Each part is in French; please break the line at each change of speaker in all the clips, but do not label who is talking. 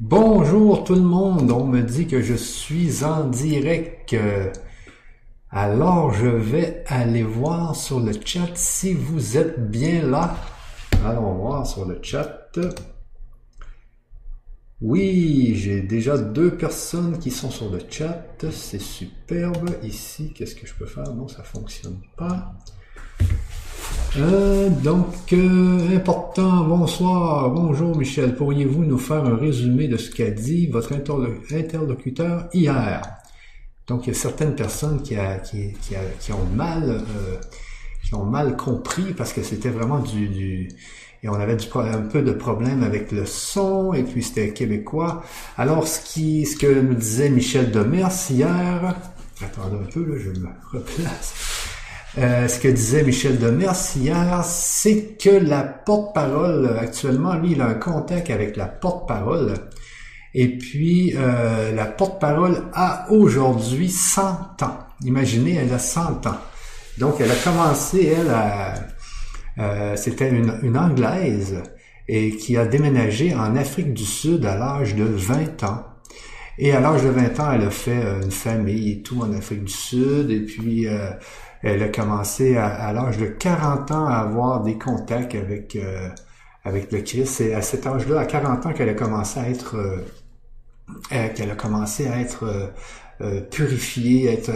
Bonjour tout le monde, on me dit que je suis en direct. Alors je vais aller voir sur le chat si vous êtes bien là. Allons voir sur le chat. Oui, j'ai déjà deux personnes qui sont sur le chat. C'est superbe. Ici, qu'est-ce que je peux faire? Non, ça fonctionne pas. Euh, donc, euh, important, bonsoir, bonjour Michel, pourriez-vous nous faire un résumé de ce qu'a dit votre interlocuteur hier? Donc, il y a certaines personnes qui, qui, ont mal euh, qui ont mal compris parce que c'était vraiment du, du, et on avait du, un peu de problème avec le son et puis c'était québécois. Alors, ce qui ce que nous disait Michel Demers hier, attendez un peu, là, je me replace. Euh, ce que disait Michel Demers hier, c'est que la porte-parole, actuellement, lui, il a un contact avec la porte-parole. Et puis, euh, la porte-parole a aujourd'hui 100 ans. Imaginez, elle a 100 ans. Donc, elle a commencé, elle, à... Euh, c'était une, une Anglaise et qui a déménagé en Afrique du Sud à l'âge de 20 ans. Et à l'âge de 20 ans, elle a fait une famille et tout en Afrique du Sud. Et puis, elle a commencé à, l'âge de 40 ans à avoir des contacts avec, euh, avec le Christ. C'est à cet âge-là, à 40 ans, qu'elle a commencé à être euh, euh, qu'elle a commencé à être purifiée, être,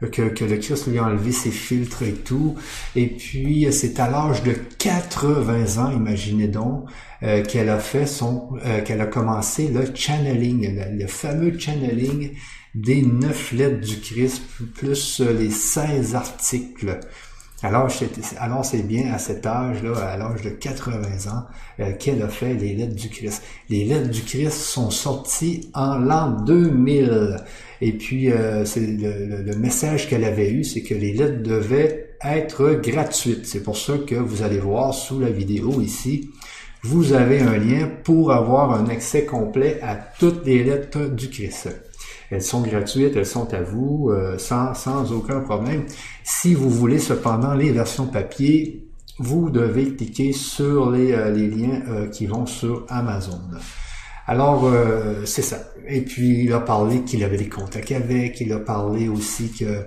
que, que, le Christ lui a enlevé ses filtres et tout. Et puis, c'est à l'âge de 80 ans, imaginez donc, qu'elle a fait son, qu'elle a commencé le channeling, le fameux channeling des neuf lettres du Christ, plus euh, les 16 articles. Alors, alors c'est bien à cet âge-là, à l'âge de 80 ans, euh, qu'elle a fait les lettres du Christ. Les lettres du Christ sont sorties en l'an 2000. Et puis, euh, le, le, message qu'elle avait eu, c'est que les lettres devaient être gratuites. C'est pour ça que vous allez voir sous la vidéo ici, vous avez un lien pour avoir un accès complet à toutes les lettres du Christ. Elles sont gratuites, elles sont à vous, euh, sans, sans aucun problème. Si vous voulez cependant les versions papier, vous devez cliquer sur les, euh, les liens euh, qui vont sur Amazon. Alors, c'est ça. Et puis, il a parlé qu'il avait des contacts avec, il a parlé aussi que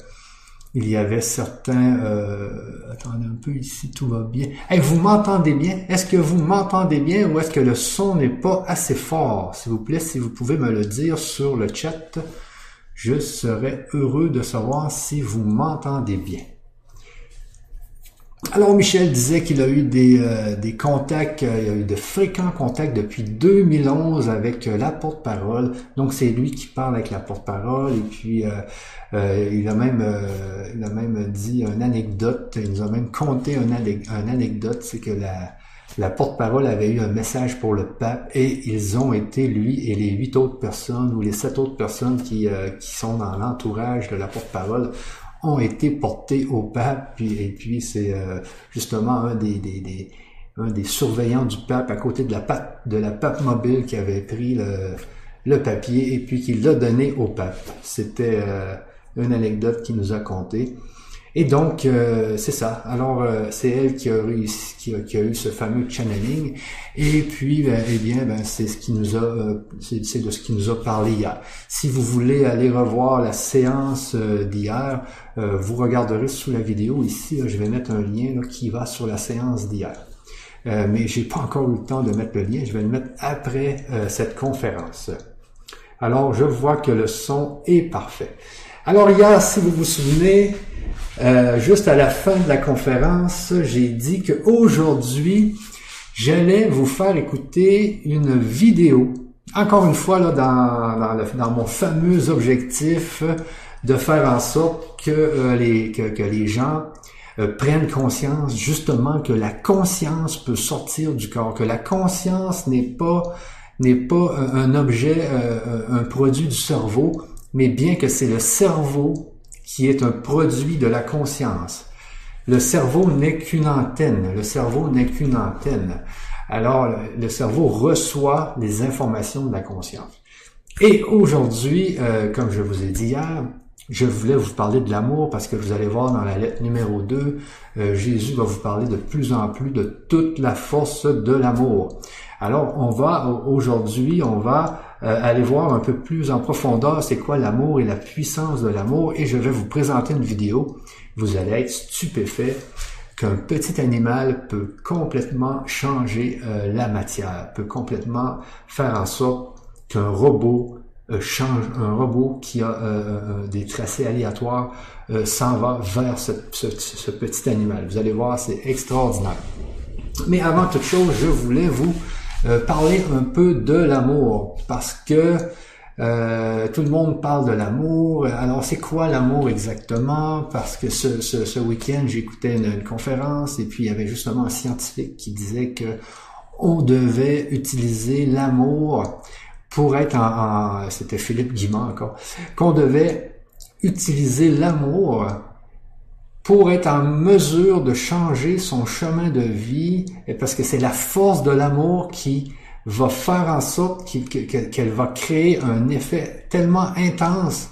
il y avait certains... Euh, attendez un peu ici, tout va bien. Hey, vous m'entendez bien? Est-ce que vous m'entendez bien ou est-ce que le son n'est pas assez fort? S'il vous plaît, si vous pouvez me le dire sur le chat, je serais heureux de savoir si vous m'entendez bien. Alors Michel disait qu'il a eu des, euh, contacts, euh, il a eu de fréquents contacts depuis 2011 avec euh, la porte-parole. Donc c'est lui qui parle avec la porte-parole. Et puis il a même il a même dit une anecdote, il nous a même conté une, anecdote, c'est que la, la porte-parole avait eu un message pour le pape et ils ont été, lui et les huit autres personnes ou les sept autres personnes qui, qui sont dans l'entourage de la porte-parole ont été portés au pape, puis, et puis c'est euh, justement un des, des, des, un des surveillants du pape à côté de la pape, de la pape mobile qui avait pris le, le papier et puis qui l'a donné au pape. C'était euh, une anecdote qu'il nous a contée. Et donc, euh, c'est ça. Alors, euh, c'est elle qui a, réussi, qui a, qui, a, eu ce fameux channeling. Et puis, ben, eh bien, ben, c'est ce qui nous a, euh, c'est de ce qui nous a parlé hier. Si vous voulez aller revoir la séance d'hier, vous regarderez sous la vidéo ici. je vais mettre un lien qui va sur la séance d'hier. mais j'ai pas encore eu le temps de mettre le lien. Je vais le mettre après cette conférence. Alors, je vois que le son est parfait. Alors hier, si vous vous souvenez, euh, juste à la fin de la conférence, j'ai dit qu'aujourd'hui, j'allais vous faire écouter une vidéo. Encore une fois, là, dans, dans, mon fameux objectif de faire en sorte que, euh, les, que, les gens euh, prennent conscience justement que la conscience peut sortir du corps, que la conscience n'est pas n'est pas un objet, un produit du cerveau, mais bien que c'est le cerveau qui est un produit de la conscience. Le cerveau n'est qu'une antenne. Le cerveau n'est qu'une antenne. Alors, le cerveau reçoit les informations de la conscience. Et aujourd'hui, euh, comme je vous ai dit hier, je voulais vous parler de l'amour parce que vous allez voir dans la lettre numéro 2, euh, Jésus va vous parler de plus en plus de toute la force de l'amour. Alors, on va aujourd'hui, on va euh, aller voir un peu plus en profondeur c'est quoi l'amour et la puissance de l'amour et je vais vous présenter une vidéo. Vous allez être stupéfait qu'un petit animal peut complètement changer euh, la matière, peut complètement faire en sorte qu'un robot euh, change, un robot qui a des tracés aléatoires s'en va vers ce, ce, petit animal. Vous allez voir, c'est extraordinaire. Mais avant toute chose, je voulais vous euh, parler un peu de l'amour parce que euh, tout le monde parle de l'amour. Alors, c'est quoi l'amour exactement? Parce que ce, ce, week-end, j'écoutais une, conférence et puis il y avait justement un scientifique qui disait que on devait utiliser l'amour pour être en, en c'était Philippe Guimard encore, qu'on devait utiliser l'amour pour être en mesure de changer son chemin de vie, parce que c'est la force de l'amour qui va faire en sorte qu'elle va créer un effet tellement intense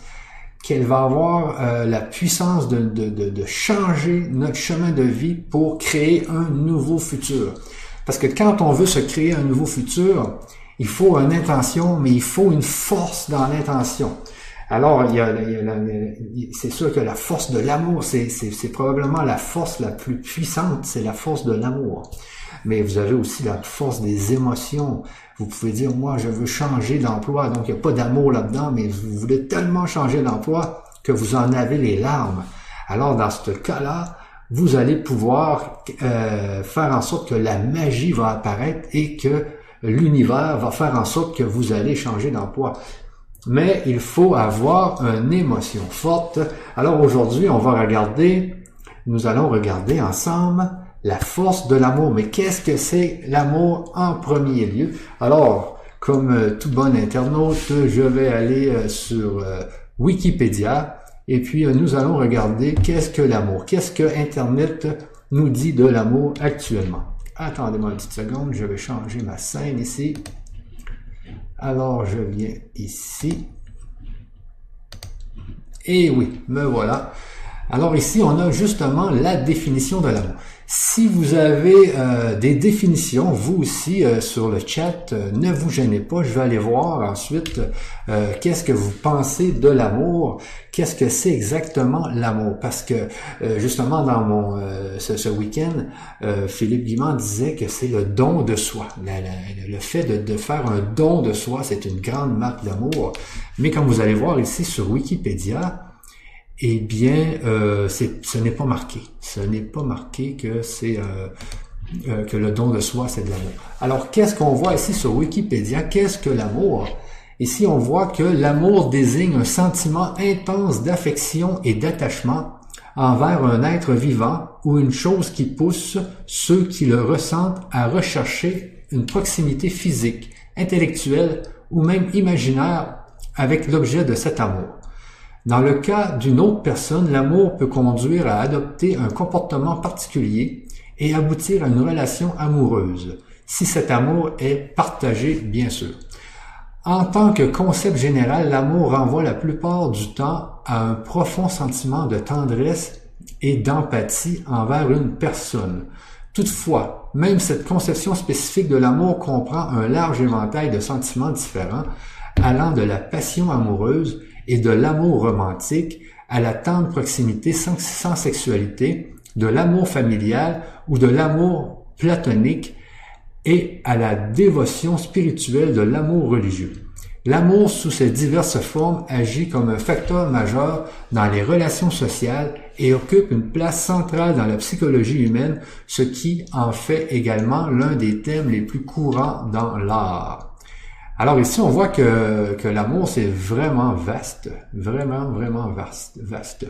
qu'elle va avoir euh, la puissance de, de, changer notre chemin de vie pour créer un nouveau futur. Parce que quand on veut se créer un nouveau futur, il faut une intention, mais il faut une force dans l'intention. Alors, c'est sûr que la force de l'amour, c'est, c'est, probablement la force la plus puissante, c'est la force de l'amour. Mais vous avez aussi la force des émotions. Vous pouvez dire, moi, je veux changer d'emploi, donc il n'y a pas d'amour là-dedans, mais vous voulez tellement changer d'emploi que vous en avez les larmes. Alors, dans ce cas-là, vous allez pouvoir euh, faire en sorte que la magie va apparaître et que l'univers va faire en sorte que vous allez changer d'emploi mais il faut avoir une émotion forte. Alors aujourd'hui, on va regarder, nous allons regarder ensemble la force de l'amour. Mais qu'est-ce que c'est l'amour en premier lieu? Alors, comme euh, tout bon internaute, je vais aller euh, sur euh, Wikipédia et puis nous allons regarder qu'est-ce que l'amour, qu'est-ce que Internet nous dit de l'amour actuellement? Attendez-moi une petite seconde, je vais changer ma scène ici. Alors, je viens ici. Et oui, me voilà. Alors ici, on a justement la définition de l'amour. Si vous avez euh, des définitions, vous aussi, euh, sur le chat, euh, ne vous gênez pas. Je vais aller voir ensuite qu'est-ce que vous pensez de l'amour, qu'est-ce que c'est exactement l'amour? Parce que justement, dans mon ce, week-end, Philippe Guimand disait que c'est le don de soi. le fait de, de faire un don de soi, c'est une grande marque d'amour. Mais comme vous allez voir ici sur Wikipédia, eh bien, euh, ce n'est pas marqué. Ce n'est pas marqué que c'est euh, euh, que le don de soi, c'est de l'amour. Alors, qu'est-ce qu'on voit ici sur Wikipédia? Qu'est-ce que l'amour? Ici, on voit que l'amour désigne un sentiment intense d'affection et d'attachement envers un être vivant ou une chose qui pousse ceux qui le ressentent à rechercher une proximité physique, intellectuelle ou même imaginaire avec l'objet de cet amour. Dans le cas d'une autre personne, l'amour peut conduire à adopter un comportement particulier et aboutir à une relation amoureuse, si cet amour est partagé, bien sûr. En tant que concept général, l'amour renvoie la plupart du temps à un profond sentiment de tendresse et d'empathie envers une personne. Toutefois, même cette conception spécifique de l'amour comprend un large éventail de sentiments différents, allant de la passion amoureuse et de l'amour romantique à la tendre proximité sans, sexualité, de l'amour familial ou de l'amour platonique et à la dévotion spirituelle de l'amour religieux. L'amour sous ses diverses formes agit comme un facteur majeur dans les relations sociales et occupe une place centrale dans la psychologie humaine, ce qui en fait également l'un des thèmes les plus courants dans l'art. Alors ici, on voit que, l'amour, c'est vraiment vaste, vraiment, vraiment vaste. vaste.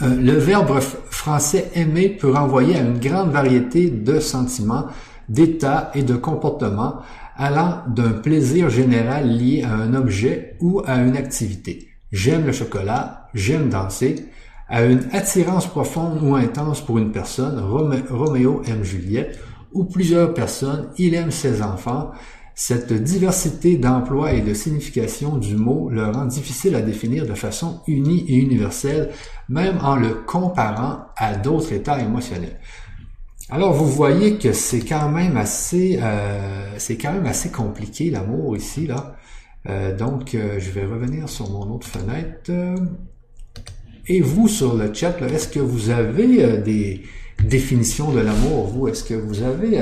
Euh, le verbe français aimer peut renvoyer à une grande variété de sentiments, d'états et de comportements allant d'un plaisir général lié à un objet ou à une activité. J'aime le chocolat, j'aime danser, à une attirance profonde ou intense pour une personne, Roméo aime Juliette, ou plusieurs personnes, il aime ses enfants, cette diversité d'emploi et de signification du mot le rend difficile à définir de façon unie et universelle, même en le comparant à d'autres états émotionnels. Alors vous voyez que c'est quand même assez, euh, c'est quand même assez compliqué l'amour ici là. Euh, donc je vais revenir sur mon autre fenêtre. Et vous sur le chat, est-ce que vous avez des définitions de l'amour? Vous, est-ce que vous avez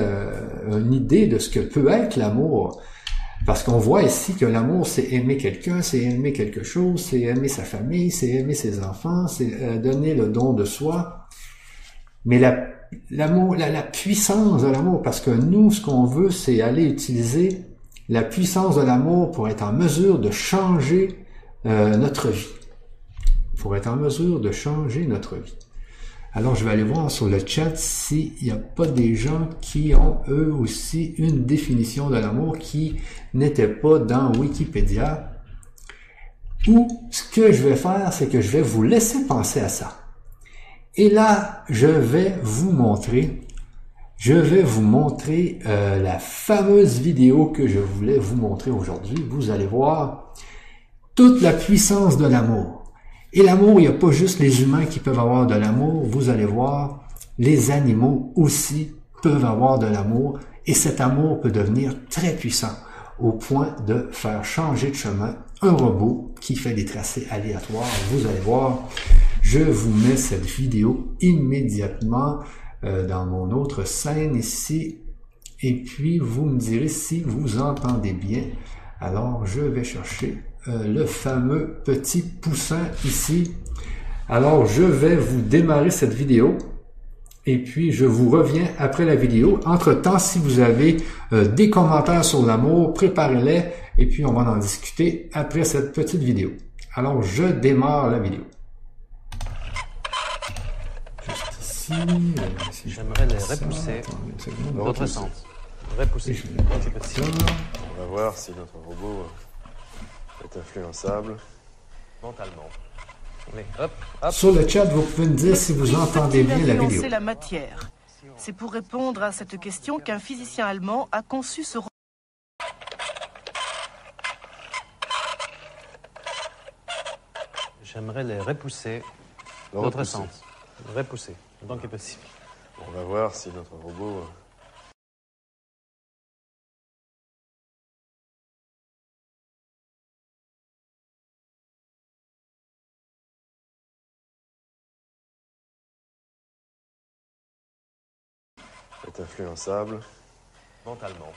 une idée de ce que peut être l'amour parce qu'on voit ici que l'amour, c'est aimer quelqu'un, c'est aimer quelque chose, c'est aimer sa famille, c'est aimer ses enfants, c'est euh, donner le don de soi. Mais l'amour, la, puissance de l'amour, parce que nous, ce qu'on veut, c'est aller utiliser la puissance de l'amour pour être en mesure de changer euh, notre vie. Pour être en mesure de changer notre vie. Alors, je vais aller voir sur le chat s'il n'y a pas des gens qui ont eux aussi une définition de l'amour qui n'était pas dans Wikipédia. Ou ce que je vais faire, c'est que je vais vous laisser penser à ça. Et là, je vais vous montrer, je vais vous montrer euh, la fameuse vidéo que je voulais vous montrer aujourd'hui. Vous allez voir toute la puissance de l'amour. Et l'amour, il n'y a pas juste les humains qui peuvent avoir de l'amour, vous allez voir, les animaux aussi peuvent avoir de l'amour, et cet amour peut devenir très puissant, au point de faire changer de chemin un robot qui fait des tracés aléatoires. Vous allez voir, je vous mets cette vidéo immédiatement euh, dans mon autre scène ici, et puis vous me direz si vous entendez bien. Alors, je vais chercher euh, le fameux petit poussin ici. Alors, je vais vous démarrer cette vidéo et puis je vous reviens après la vidéo. Entre-temps, si vous avez euh, des commentaires sur l'amour, préparez-les et puis on va en discuter après cette petite vidéo. Alors, je démarre la vidéo.
Juste ici. Euh, J'aimerais les repousser dans l'autre sens. Repousser.
On va voir si notre robot est influençable
mentalement.
Sur le chat, vous pouvez me dire si vous entendez bien la vidéo.
la matière. C'est pour répondre à cette question qu'un physicien allemand a conçu ce
J'aimerais les repousser dans l'autre sens. Repousser, donc est possible.
On va voir si notre robot est influençable
mentalement.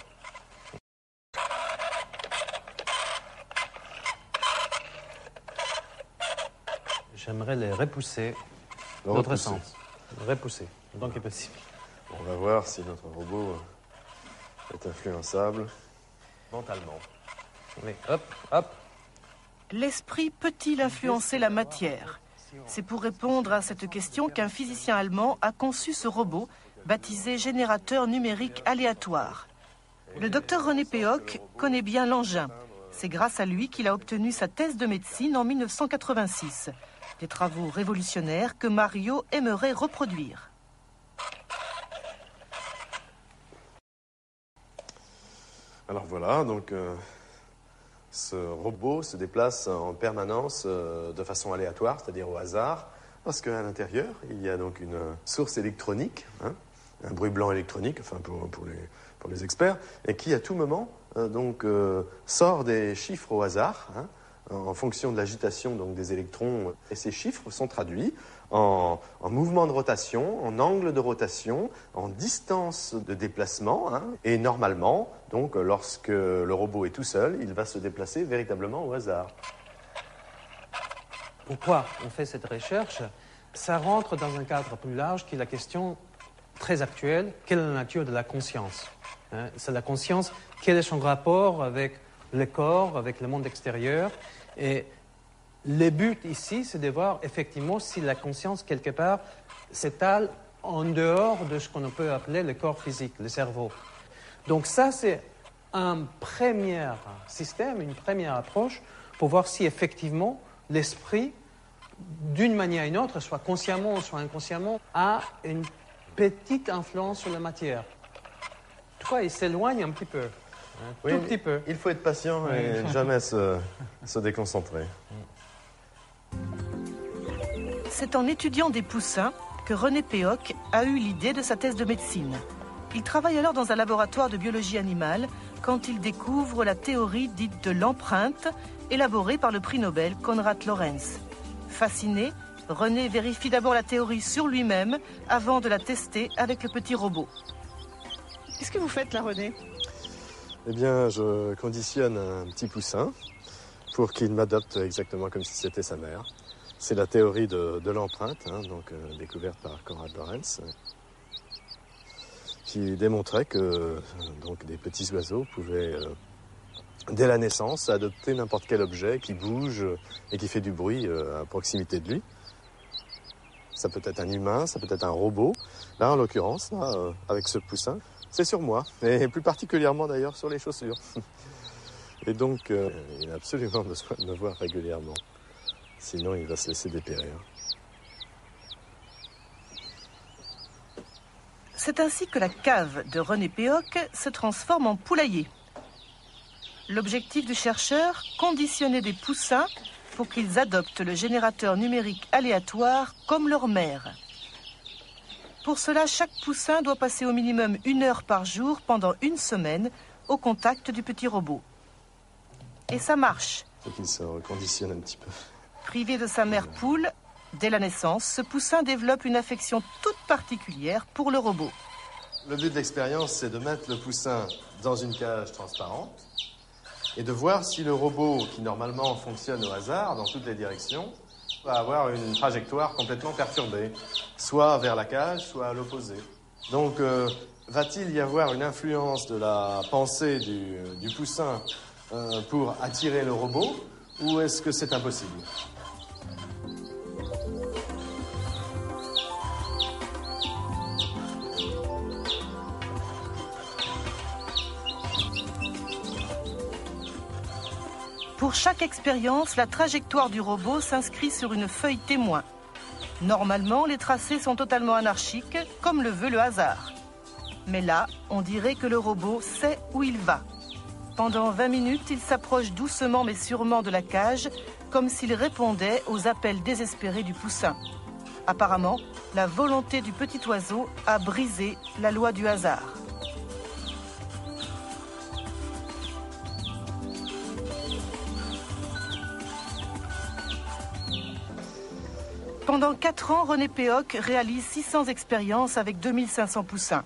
J'aimerais les repousser dans l'autre sens. Repousser, donc est possible.
On va voir si notre robot est influençable
mentalement. Mais hop, hop.
L'esprit peut-il influencer la matière? C'est pour répondre à cette question qu'un physicien allemand a conçu ce robot baptisé générateur numérique aléatoire. Le docteur René Péoc connaît bien l'engin. C'est grâce à lui qu'il a obtenu sa thèse de médecine en 1986. Des travaux révolutionnaires que Mario aimerait reproduire.
Alors voilà, donc euh, ce robot se déplace en permanence euh, de façon aléatoire, c'est-à-dire au hasard, parce qu'à l'intérieur, il y a donc une source électronique, hein, un bruit blanc électronique, enfin pour, les, experts, et qui à tout moment euh, donc euh, sort des chiffres au hasard. Hein, en fonction de l'agitation donc des électrons, et ces chiffres sont traduits en, en, mouvement de rotation, en angle de rotation, en distance de déplacement, hein, et normalement, donc lorsque le robot est tout seul, il va se déplacer véritablement au hasard.
Pourquoi on fait cette recherche? Ça rentre dans un cadre plus large qui est la question très actuelle, quelle est la nature de la conscience hein? C'est la conscience, quel est son rapport avec le corps, avec le monde extérieur? Et le but ici, c'est de voir effectivement si la conscience, quelque part, s'étale en dehors de ce qu'on peut appeler le corps physique, le cerveau. Donc ça, c'est un premier système, une première approche pour voir si effectivement l'esprit, d'une manière ou d'une autre, soit consciemment soit inconsciemment, a une petite influence sur la matière. En il s'éloigne un petit peu. Un tout petit peu.
Il faut être patient et jamais se, se déconcentrer.
C'est en étudiant des poussins que René Péoc a eu l'idée de sa thèse de médecine. Il travaille alors dans un laboratoire de biologie animale quand il découvre la théorie dite de l'empreinte, élaborée par le prix Nobel Konrad Lorenz. Fasciné, René vérifie d'abord la théorie sur lui-même avant de la tester avec le petit robot.
Qu'est-ce que vous faites là, René?
Eh bien, je conditionne un petit poussin pour qu'il m'adopte exactement comme si c'était sa mère. C'est la théorie de, l'empreinte, hein, donc euh, découverte par Konrad Lorenz, qui démontrait que euh, donc, des petits oiseaux pouvaient, euh, dès la naissance, adopter n'importe quel objet qui bouge et qui fait du bruit à proximité de lui. Ça peut être un humain, ça peut être un robot. Là, en l'occurrence, avec ce poussin, c'est sur moi, et plus particulièrement d'ailleurs sur les chaussures. Et donc, euh, il a absolument besoin de me voir régulièrement. Sinon, il va se laisser dépérir.
C'est ainsi que la cave de René Péoc se transforme en poulailler. L'objectif du chercheur, conditionner des poussins pour qu'ils adoptent le générateur numérique aléatoire comme leur mère. Pour cela, chaque poussin doit passer au minimum une heure par jour pendant une semaine au contact du petit robot. Et ça marche.
Faut qu'il se reconditionne un petit peu.
Privé de sa mère poule, dès la naissance, ce poussin développe une affection toute particulière pour le robot.
Le but de l'expérience, c'est de mettre le poussin dans une cage transparente et de voir si le robot, qui normalement fonctionne au hasard dans toutes les directions, va avoir une trajectoire complètement perturbée, soit vers la cage, soit à l'opposé. Donc, euh, va-t-il y avoir une influence de la pensée du, poussin euh, pour attirer le robot, ou est-ce que c'est impossible?
Pour chaque expérience, la trajectoire du robot s'inscrit sur une feuille témoin. Normalement, les tracés sont totalement anarchiques, comme le veut le hasard. Mais là, on dirait que le robot sait où il va. Pendant 20 minutes, il s'approche doucement mais sûrement de la cage, comme s'il répondait aux appels désespérés du poussin. Apparemment, la volonté du petit oiseau a brisé la loi du hasard. Pendant 4 ans, René Péoc réalise 600 expériences avec 2500 poussins.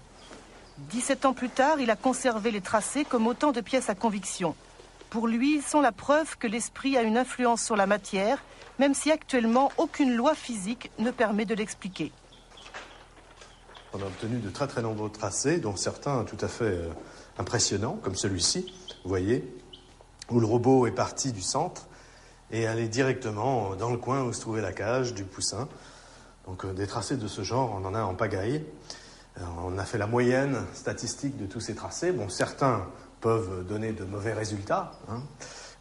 17 ans plus tard, il a conservé les tracés comme autant de pièces à conviction. Pour lui, ils sont la preuve que l'esprit a une influence sur la matière, même si actuellement aucune loi physique ne permet de l'expliquer.
On a obtenu de très très nombreux tracés, dont certains tout à fait euh, impressionnants, comme celui-ci, vous voyez, où le robot est parti du centre et aller directement dans le coin où se trouvait la cage du poussin. Donc euh, des tracés de ce genre, on en a en pagaille. Euh, on a fait la moyenne statistique de tous ces tracés. Bon, certains peuvent donner de mauvais résultats hein,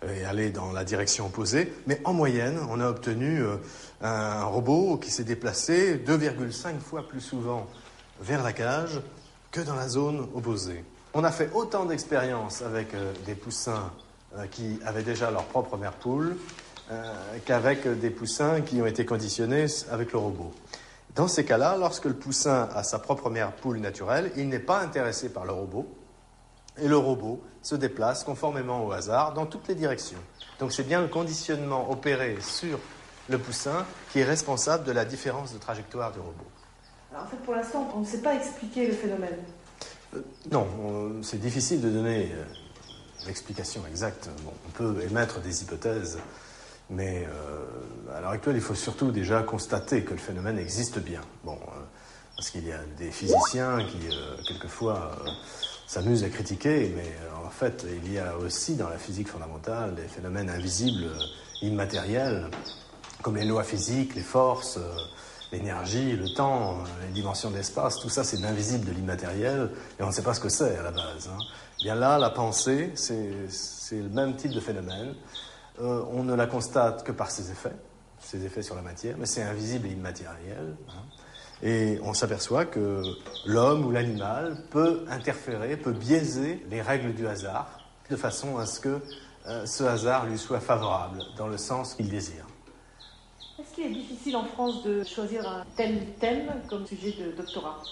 et aller dans la direction opposée, mais en moyenne, on a obtenu euh, un robot qui s'est déplacé 2,5 fois plus souvent vers la cage que dans la zone opposée. On a fait autant d'expériences avec des poussins qui avaient déjà leur propre mère poule euh, qu'avec des poussins qui ont été conditionnés avec le robot. Dans ces cas-là, lorsque le poussin a sa propre mère poule naturelle, il n'est pas intéressé par le robot et le robot se déplace conformément au hasard dans toutes les directions. Donc c'est bien le conditionnement opéré sur le poussin qui est responsable de la différence de trajectoire du robot.
Alors en fait, pour l'instant, on ne sait pas expliquer le phénomène.
Euh, non, c'est difficile de donner l'explication exacte. on peut émettre des hypothèses, mais euh, à l'heure actuelle, il faut surtout déjà constater que le phénomène existe bien. Euh, parce qu'il y a des physiciens qui, euh, quelquefois, s'amusent à critiquer, mais en fait, il y a aussi dans la physique fondamentale des phénomènes invisibles, immatériels, comme les lois physiques, les forces l'énergie, le temps, les dimensions de l'espace, tout ça c'est de l'invisible, de l'immatériel, et on ne sait pas ce que c'est à la base. Hein. Bien là, la pensée, c'est le même type de phénomène. Euh, on ne la constate que par ses effets, ses effets sur la matière, mais c'est invisible et immatériel. Hein. Et on s'aperçoit que l'homme ou l'animal peut interférer, peut biaiser les règles du hasard, de façon à ce que euh, ce hasard lui soit favorable, dans le sens qu'il désire.
Est-ce qu'il est difficile en France de choisir un tel thème comme sujet de doctorat?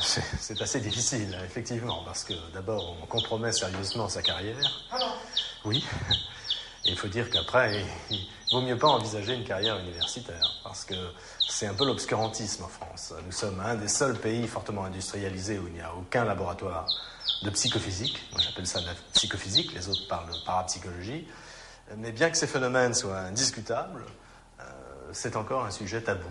C'est assez difficile, effectivement, parce que d'abord, on compromet sérieusement sa carrière. Oui. Et il faut dire qu'après, il vaut mieux pas envisager une carrière universitaire, parce que c'est un peu l'obscurantisme en France. Nous sommes un des seuls pays fortement industrialisés où il n'y a aucun laboratoire de psychophysique. Moi, j'appelle ça la psychophysique, les autres parlent de parapsychologie. Mais bien que ces phénomènes soient indiscutables, euh, c'est encore un sujet tabou.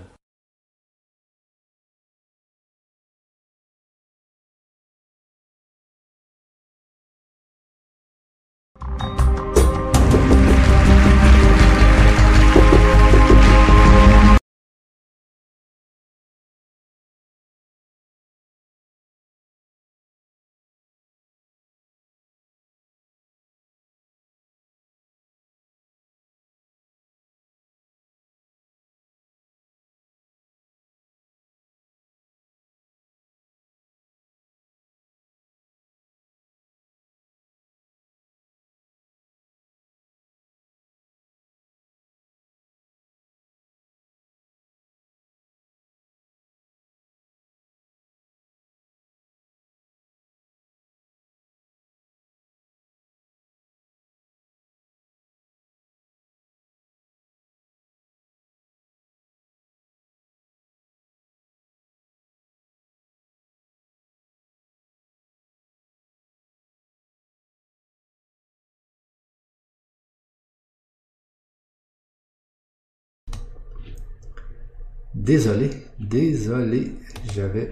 Désolé, désolé, j'avais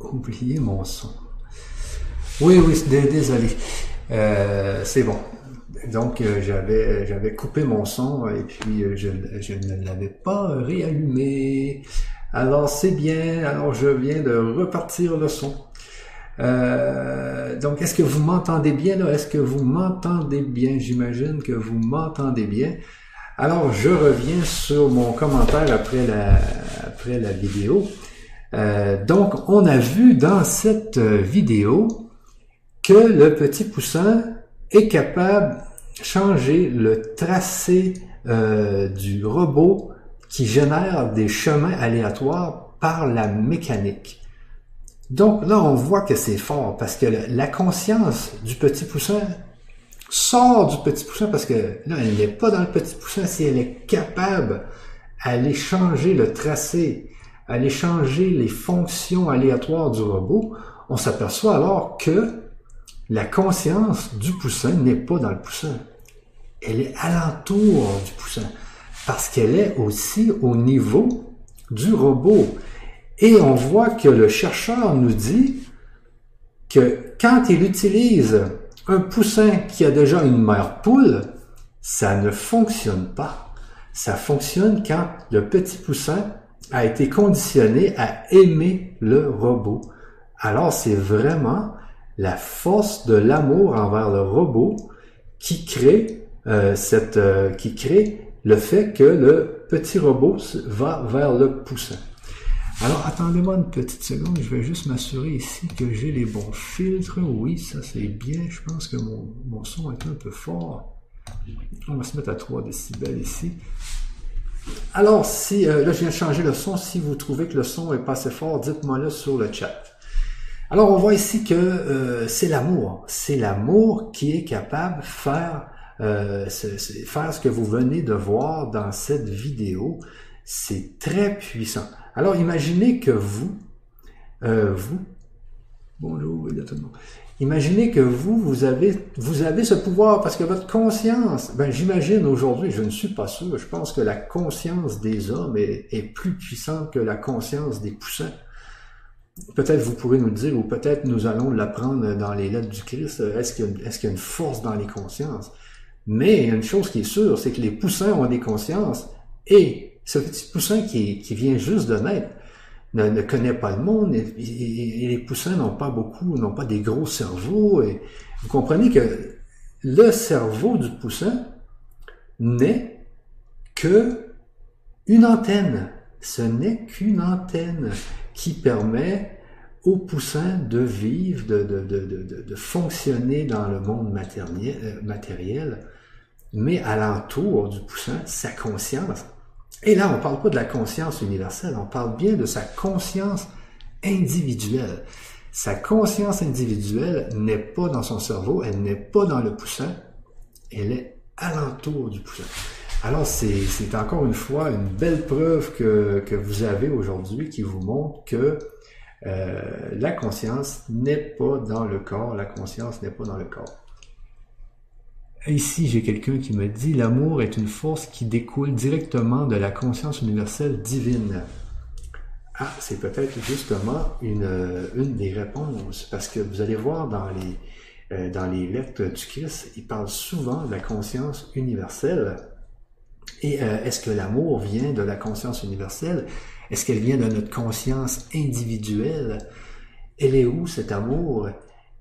oublié mon son. Oui, oui, désolé. Euh, c'est bon. Donc euh, j'avais j'avais coupé mon son et puis euh, je, je ne l'avais pas réallumé. Alors c'est bien. Alors je viens de repartir le son. donc est-ce que vous m'entendez bien là? Est-ce que vous m'entendez bien? J'imagine que vous m'entendez bien. Alors, je reviens sur mon commentaire après la, vidéo. Euh, donc, on a vu dans cette vidéo que le petit poussin est capable de changer le tracé euh, du robot qui génère des chemins aléatoires par la mécanique. Donc là, on voit que c'est fort parce que la conscience du petit poussin sort du petit poussin parce que là, elle n'est pas dans le petit poussin si elle est capable d'aller changer le tracé, aller changer les fonctions aléatoires du robot, on s'aperçoit alors que la conscience du poussin n'est pas dans le poussin. Elle est alentour du poussin parce qu'elle est aussi au niveau du robot. Et on voit que le chercheur nous dit que quand il utilise un poussin qui a déjà une mère poule, ça ne fonctionne pas. Ça fonctionne quand le petit poussin a été conditionné à aimer le robot. Alors c'est vraiment la force de l'amour envers le robot qui crée euh, cette, euh, qui crée le fait que le petit robot va vers le poussin. Alors, attendez-moi une petite seconde, je vais juste m'assurer ici que j'ai les bons filtres. Oui, ça c'est bien, je pense que mon, son est un peu fort. On va se mettre à 3 décibels ici. Alors, si, euh, là je viens de changer le son, si vous trouvez que le son est pas assez fort, dites-moi le sur le chat. Alors, on voit ici que euh, c'est l'amour. C'est l'amour qui est capable de faire, euh, faire ce que vous venez de voir dans cette vidéo. C'est très puissant. Alors imaginez que vous, euh, vous, Imaginez que vous, vous avez, vous avez ce pouvoir parce que votre conscience, ben j'imagine aujourd'hui, je ne suis pas sûr, je pense que la conscience des hommes est, plus puissante que la conscience des poussins. Peut-être vous pourrez nous le dire, ou peut-être nous allons l'apprendre dans les lettres du Christ. Est-ce qu'il y, y, a une force dans les consciences? Mais une chose qui est sûre, c'est que les poussins ont des consciences et ce petit poussin qui, qui vient juste de naître ne, ne connaît pas le monde et, les poussins n'ont pas beaucoup, n'ont pas des gros cerveaux. Vous comprenez que le cerveau du poussin n'est que une antenne. Ce n'est qu'une antenne qui permet au poussin de vivre, de, de, de, de, fonctionner dans le monde matériel, euh, matériel mais alentour du poussin, sa conscience, Et là, on ne parle pas de la conscience universelle, on parle bien de sa conscience individuelle. Sa conscience individuelle n'est pas dans son cerveau, elle n'est pas dans le poussin, elle est alentour du poussin. Alors, c'est encore une fois une belle preuve que, que vous avez aujourd'hui qui vous montre que euh, la conscience n'est pas dans le corps, la conscience n'est pas dans le corps. Ici, j'ai quelqu'un qui me dit l'amour est une force qui découle directement de la conscience universelle divine. Ah, c'est peut-être justement une, une des réponses, parce que vous allez voir dans les, euh, dans les lettres du Christ, il parle souvent de la conscience universelle. Et euh, est-ce que l'amour vient de la conscience universelle? Est-ce qu'elle vient de notre conscience individuelle? Elle est où cet amour?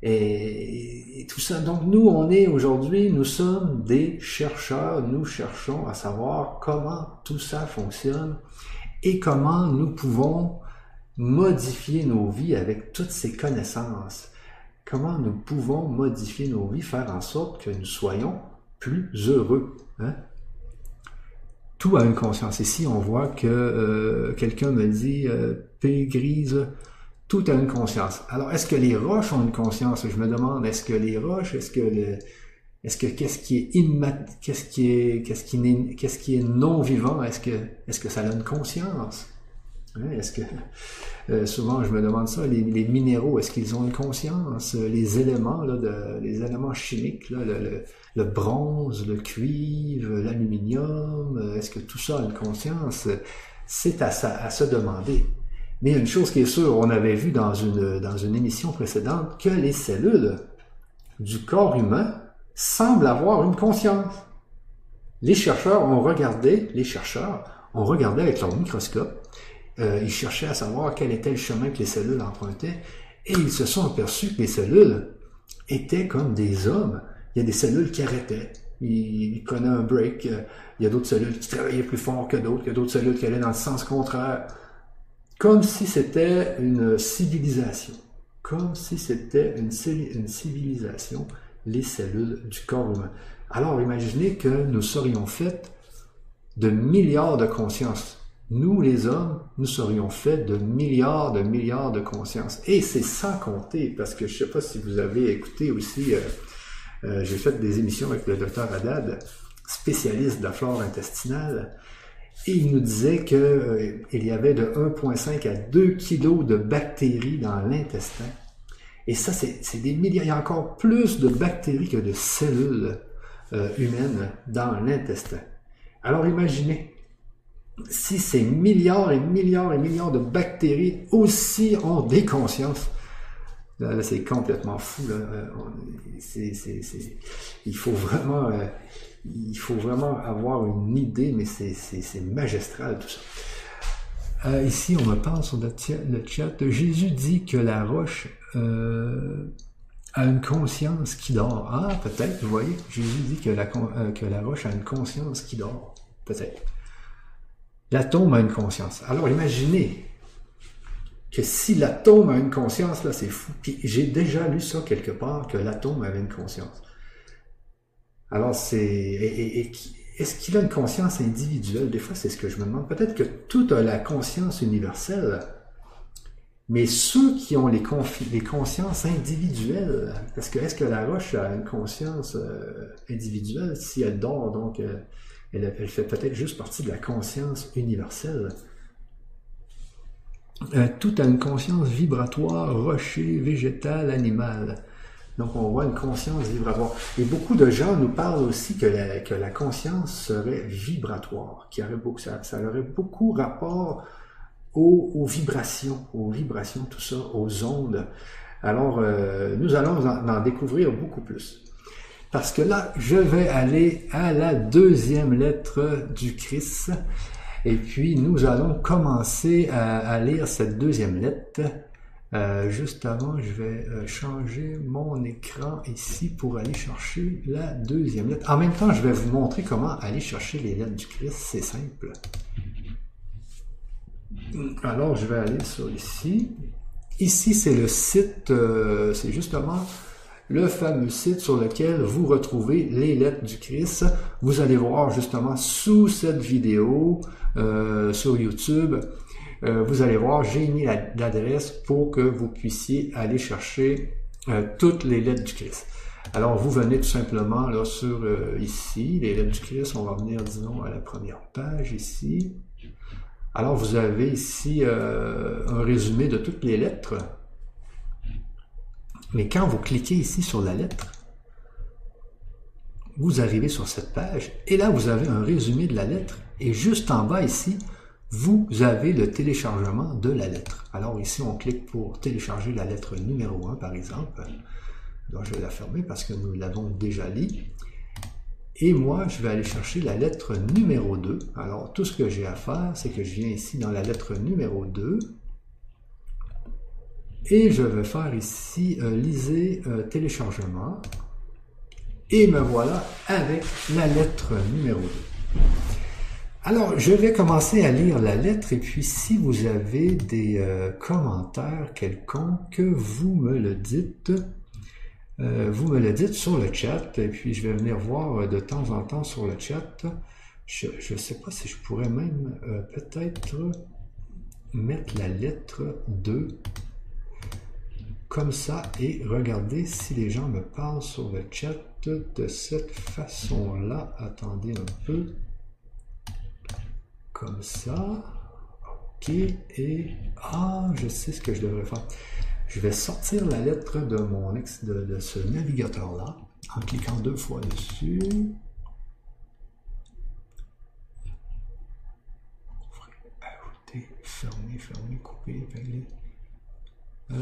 Et, tout ça. Donc nous, on est aujourd'hui, nous sommes des chercheurs, nous cherchons à savoir comment tout ça fonctionne et comment nous pouvons modifier nos vies avec toutes ces connaissances. Comment nous pouvons modifier nos vies, faire en sorte que nous soyons plus heureux. Hein? Tout a une conscience. Ici, on voit que euh, quelqu'un me dit euh, grise, tout a une conscience. Alors, est-ce que les roches ont une conscience? Je me demande, est-ce que les roches, est-ce que le, est-ce que qu'est-ce qui est immat, qu'est-ce qui est, qu'est-ce qui est non vivant, est-ce que, est-ce que ça a une conscience? Hein, est-ce que, euh, souvent je me demande ça, les, minéraux, est-ce qu'ils ont une conscience? Les éléments, là, de, les éléments chimiques, là, le, le, le bronze, le cuivre, l'aluminium, est-ce que tout ça a une conscience? C'est à, à se demander. Mais une chose qui est sûre, on avait vu dans une, dans une émission précédente que les cellules du corps humain semblent avoir une conscience. Les chercheurs ont regardé, les chercheurs ont regardé avec leur microscope, euh, ils cherchaient à savoir quel était le chemin que les cellules empruntaient, et ils se sont aperçus que les cellules étaient comme des hommes. Il y a des cellules qui arrêtaient, ils, prenaient un break, il y a d'autres cellules qui travaillaient plus fort que d'autres, il y a d'autres cellules qui allaient dans le sens contraire comme si c'était une civilisation, comme si c'était une, civilisation, les cellules du corps humain. Alors imaginez que nous serions faits de milliards de consciences. Nous, les hommes, nous serions faits de milliards de milliards de consciences. Et c'est sans compter, parce que je ne sais pas si vous avez écouté aussi, euh, euh, j'ai fait des émissions avec le docteur Haddad, spécialiste de la flore intestinale, et il nous disait qu'il euh, y avait de 1,5 à 2 kilos de bactéries dans l'intestin. Et ça, c'est des milliards. Il y a encore plus de bactéries que de cellules euh, humaines dans l'intestin. Alors imaginez, si ces milliards et milliards et milliards de bactéries aussi ont des consciences, là, c'est complètement fou. Euh, il faut vraiment il faut vraiment avoir une idée, mais c'est magistral tout ça. Euh, ici, on me parle sur le chat, Jésus dit que la roche euh, a une conscience qui dort. Ah, peut-être, vous voyez, Jésus dit que la, euh, que la roche a une conscience qui dort. Peut-être. L'atome a une conscience. Alors imaginez que si l'atome a une conscience, là, c'est fou. J'ai déjà lu ça quelque part, que l'atome avait une conscience. Alors, c'est. Est-ce qu'il a une conscience individuelle? Des fois, c'est ce que je me demande. Peut-être que tout a la conscience universelle, mais ceux qui ont les, les consciences individuelles, parce que est-ce que la roche a une conscience euh, individuelle? Si elle dort, donc euh, elle, fait peut-être juste partie de la conscience universelle? Euh, tout a une conscience vibratoire, rocher, végétale, animale. Donc, on voit une conscience vibratoire. Et beaucoup de gens nous parlent aussi que la, que la conscience serait vibratoire, qu'il aurait beaucoup, ça, aurait beaucoup rapport aux, aux, vibrations, aux vibrations, tout ça, aux ondes. Alors, euh, nous allons en, découvrir beaucoup plus. Parce que là, je vais aller à la deuxième lettre du Christ. Et puis, nous allons commencer à lire cette deuxième lettre euh, juste avant, je vais euh, changer mon écran ici pour aller chercher la deuxième lettre. En même temps, je vais vous montrer comment aller chercher les lettres du Christ. C'est simple. Alors, je vais aller sur ici. Ici, c'est le site, euh, c'est justement le fameux site sur lequel vous retrouvez les lettres du Christ. Vous allez voir justement sous cette vidéo sur YouTube, euh, vous allez voir, j'ai mis l'adresse pour que vous puissiez aller chercher euh, toutes les lettres du Christ. Alors, vous venez tout simplement là sur ici, les lettres du Christ, on va venir, disons, à la première page ici. Alors, vous avez ici un résumé de toutes les lettres. Mais quand vous cliquez ici sur la lettre, vous arrivez sur cette page et là, vous avez un résumé de la lettre et juste en bas ici, vous avez le téléchargement de la lettre. Alors ici, on clique pour télécharger la lettre numéro 1, par exemple. Je vais la fermer parce que nous l'avons déjà lu. Et moi, je vais aller chercher la lettre numéro 2. Alors, tout ce que j'ai à faire, c'est que je viens ici dans la lettre numéro 2 et je vais faire ici euh, lisez euh, téléchargement et me voilà avec la lettre numéro 2. Alors, je vais commencer à lire la lettre et puis si vous avez des euh, commentaires quelconques, vous me le dites. vous me le dites sur le chat et puis je vais venir voir de temps en temps sur le chat. Je ne sais pas si je pourrais même peut-être mettre la lettre 2 comme ça et regardez si les gens me parlent sur le chat de cette façon-là. Attendez un peu. Comme ça. OK. Et ah, je sais ce que je devrais faire. Je vais sortir la lettre de mon ex de, ce navigateur-là en cliquant deux fois dessus. Ajouter, fermer, fermer, couper, régler. Euh,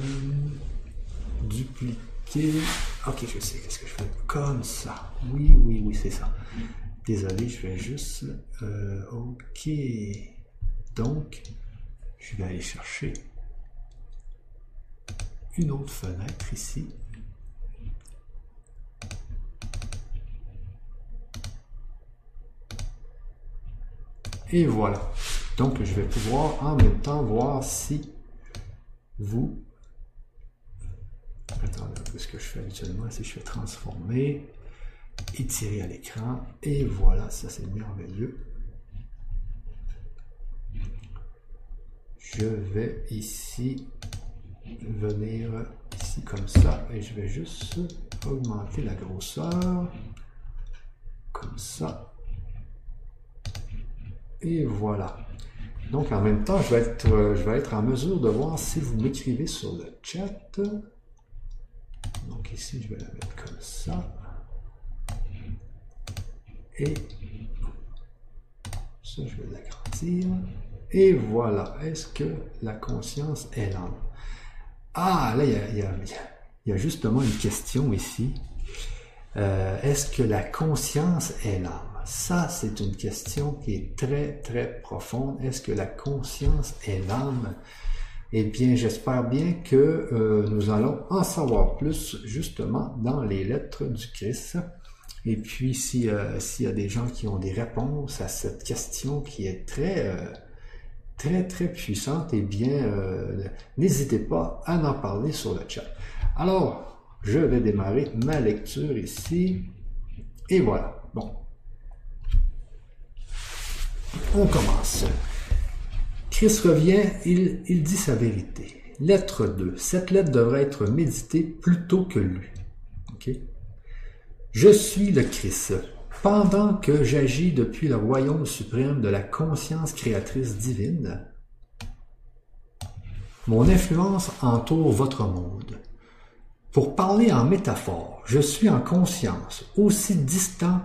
dupliquer. Ok, je sais qu'est-ce que je fais. Comme ça. Oui, oui, oui, c'est ça. Désolé, je vais juste. Euh, ok. Donc, je vais aller chercher une autre fenêtre ici. Et voilà. Donc, je vais pouvoir en même temps voir si vous Attendez un peu ce que je fais habituellement, que je fais transformer, étirer à l'écran, et voilà, ça c'est merveilleux. Je vais ici venir ici comme ça et je vais juste augmenter la grosseur comme ça et voilà donc en même temps je vais être je vais être en mesure de voir si vous m'écrivez sur le chat donc ici, je vais la mettre comme ça. Et ça, je vais l'agrandir. Et voilà. Est-ce que la conscience est l'âme? Ah, là, il y a, justement une question ici. Euh, est-ce que la conscience est l'âme? Ça, c'est une question qui est très, très profonde. Est-ce que la conscience est l'âme? Eh bien, j'espère bien que euh, nous allons en savoir plus justement dans les lettres du Christ. Et puis, s'il y a des gens qui ont des réponses à cette question qui est très, euh, très, très puissante, eh bien, euh, n'hésitez pas à en parler sur le chat. Alors, je vais démarrer ma lecture ici. Et voilà. Bon. On commence. Christ revient, il, il dit sa vérité. Lettre 2. Cette lettre devrait être méditée plutôt que lue. Je suis le Christ. Pendant que j'agis depuis le royaume suprême de la conscience créatrice divine, mon influence entoure votre monde. Pour parler en métaphore, je suis en conscience aussi distant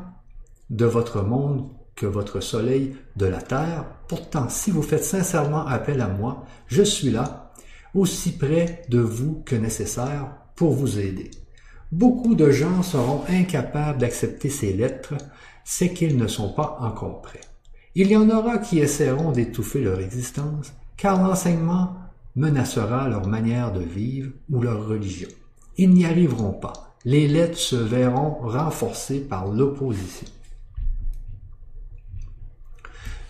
de votre monde que votre soleil de la terre. Pourtant, si vous faites sincèrement appel à moi, je suis là, aussi près de vous que nécessaire, pour vous aider. Beaucoup de gens seront incapables d'accepter ces lettres, c'est qu'ils ne sont pas encore prêts. Il y en aura qui essaieront d'étouffer leur existence, car l'enseignement menacera leur manière de vivre ou leur religion. Ils n'y arriveront pas. Les lettres se verront renforcées par l'opposition.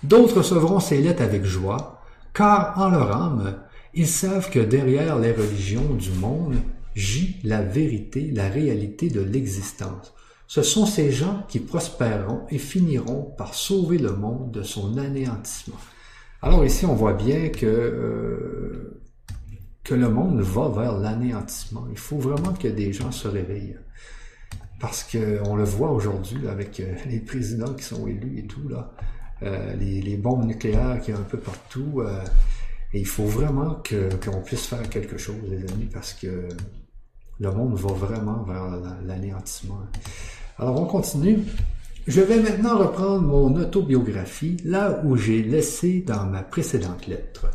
D'autres recevront ces lettres avec joie, car en leur âme, ils savent que derrière les religions du monde, gît la vérité, la réalité de l'existence. Ce sont ces gens qui prospéreront et finiront par sauver le monde de son anéantissement. Alors ici, on voit bien que, euh, le monde va vers l'anéantissement. Il faut vraiment que des gens se réveillent. Parce qu'on le voit aujourd'hui avec euh, les présidents qui sont élus et tout, là, euh, les, bombes nucléaires qui y a un peu partout. et il faut vraiment qu'on puisse faire quelque chose, les amis, parce que le monde va vraiment vers l'anéantissement. Alors on continue. Je vais maintenant reprendre mon autobiographie là où j'ai laissé dans ma précédente lettre.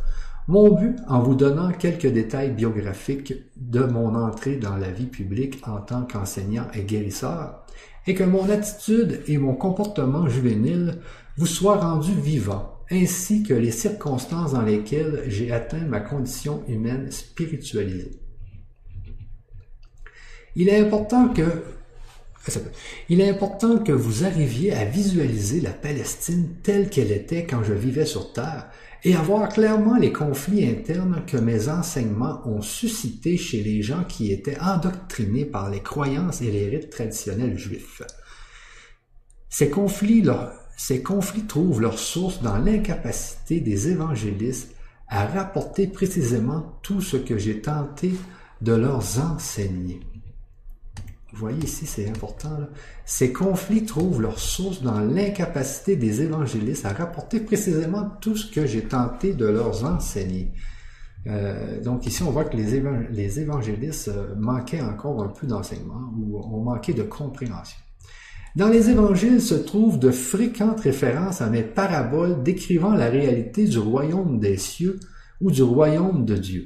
Mon but, en vous donnant quelques détails biographiques de mon entrée dans la vie publique en tant qu'enseignant et guérisseur, est que mon attitude et mon comportement juvénile vous soient rendus vivants, ainsi que les circonstances dans lesquelles j'ai atteint ma condition humaine spiritualisée. Il est important que vous arriviez à visualiser la Palestine telle qu'elle était quand je vivais sur Terre et à voir clairement les conflits internes que mes enseignements ont suscités chez les gens qui étaient endoctrinés par les croyances et les rites traditionnels juifs. Ces conflits, ces conflits trouvent leur source dans l'incapacité des évangélistes à rapporter précisément tout ce que j'ai tenté de leur enseigner. Vous voyez ici, c'est important. Ces conflits trouvent leur source dans l'incapacité des évangélistes à rapporter précisément tout ce que j'ai tenté de leur enseigner. Euh, donc ici, on voit que les, les évangélistes euh, manquaient encore un peu d'enseignement ou ont manqué de compréhension. Dans les évangiles se trouvent de fréquentes références à mes paraboles décrivant la réalité du royaume des cieux ou du royaume de Dieu.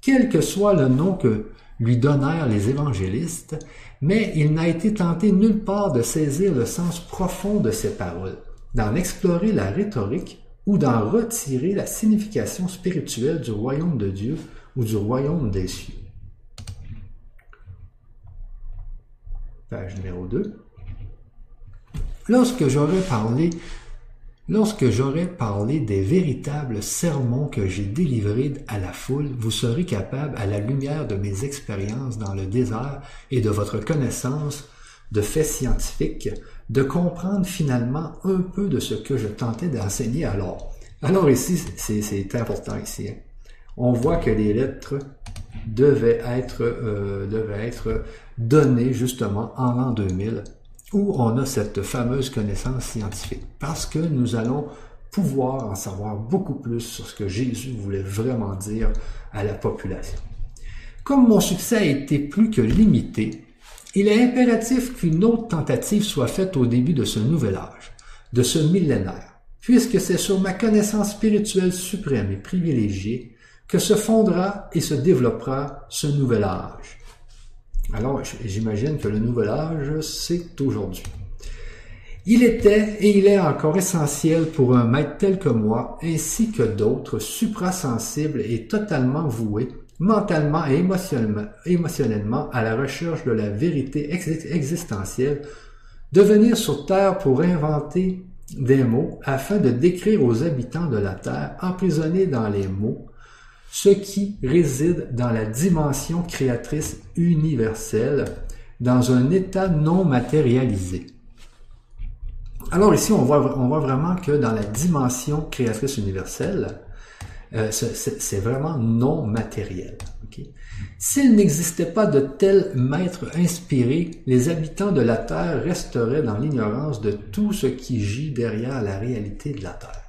Quel que soit le nom que lui donnèrent les évangélistes, mais il n'a été tenté nulle part de saisir le sens profond de ces paroles, d'en explorer la rhétorique ou d'en retirer la signification spirituelle du royaume de Dieu ou du royaume des cieux. Page numéro 2. Lorsque j'aurais parlé Lorsque j'aurai parlé des véritables sermons que j'ai délivrés à la foule, vous serez capable, à la lumière de mes expériences dans le désert et de votre connaissance de faits scientifiques, de comprendre finalement un peu de ce que je tentais d'enseigner alors. Alors ici, c'est important ici. Hein. On voit que les lettres devaient être, euh, devaient être données justement en l'an 2000 où on a cette fameuse connaissance scientifique, parce que nous allons pouvoir en savoir beaucoup plus sur ce que Jésus voulait vraiment dire à la population. Comme mon succès a été plus que limité, il est impératif qu'une autre tentative soit faite au début de ce nouvel âge, de ce millénaire, puisque c'est sur ma connaissance spirituelle suprême et privilégiée que se fondera et se développera ce nouvel âge. Alors, j'imagine que le nouvel âge, c'est aujourd'hui. Il était et il est encore essentiel pour un maître tel que moi, ainsi que d'autres suprasensibles et totalement voués, mentalement et émotionnellement, à la recherche de la vérité existentielle, de venir sur Terre pour inventer des mots afin de décrire aux habitants de la Terre, emprisonnés dans les mots, ce qui réside dans la dimension créatrice universelle, dans un état non matérialisé. Alors ici, on voit, vraiment que dans la dimension créatrice universelle, euh, c'est vraiment non matériel. S'il n'existait pas de tels maîtres inspirés, les habitants de la Terre resteraient dans l'ignorance de tout ce qui gît derrière la réalité de la Terre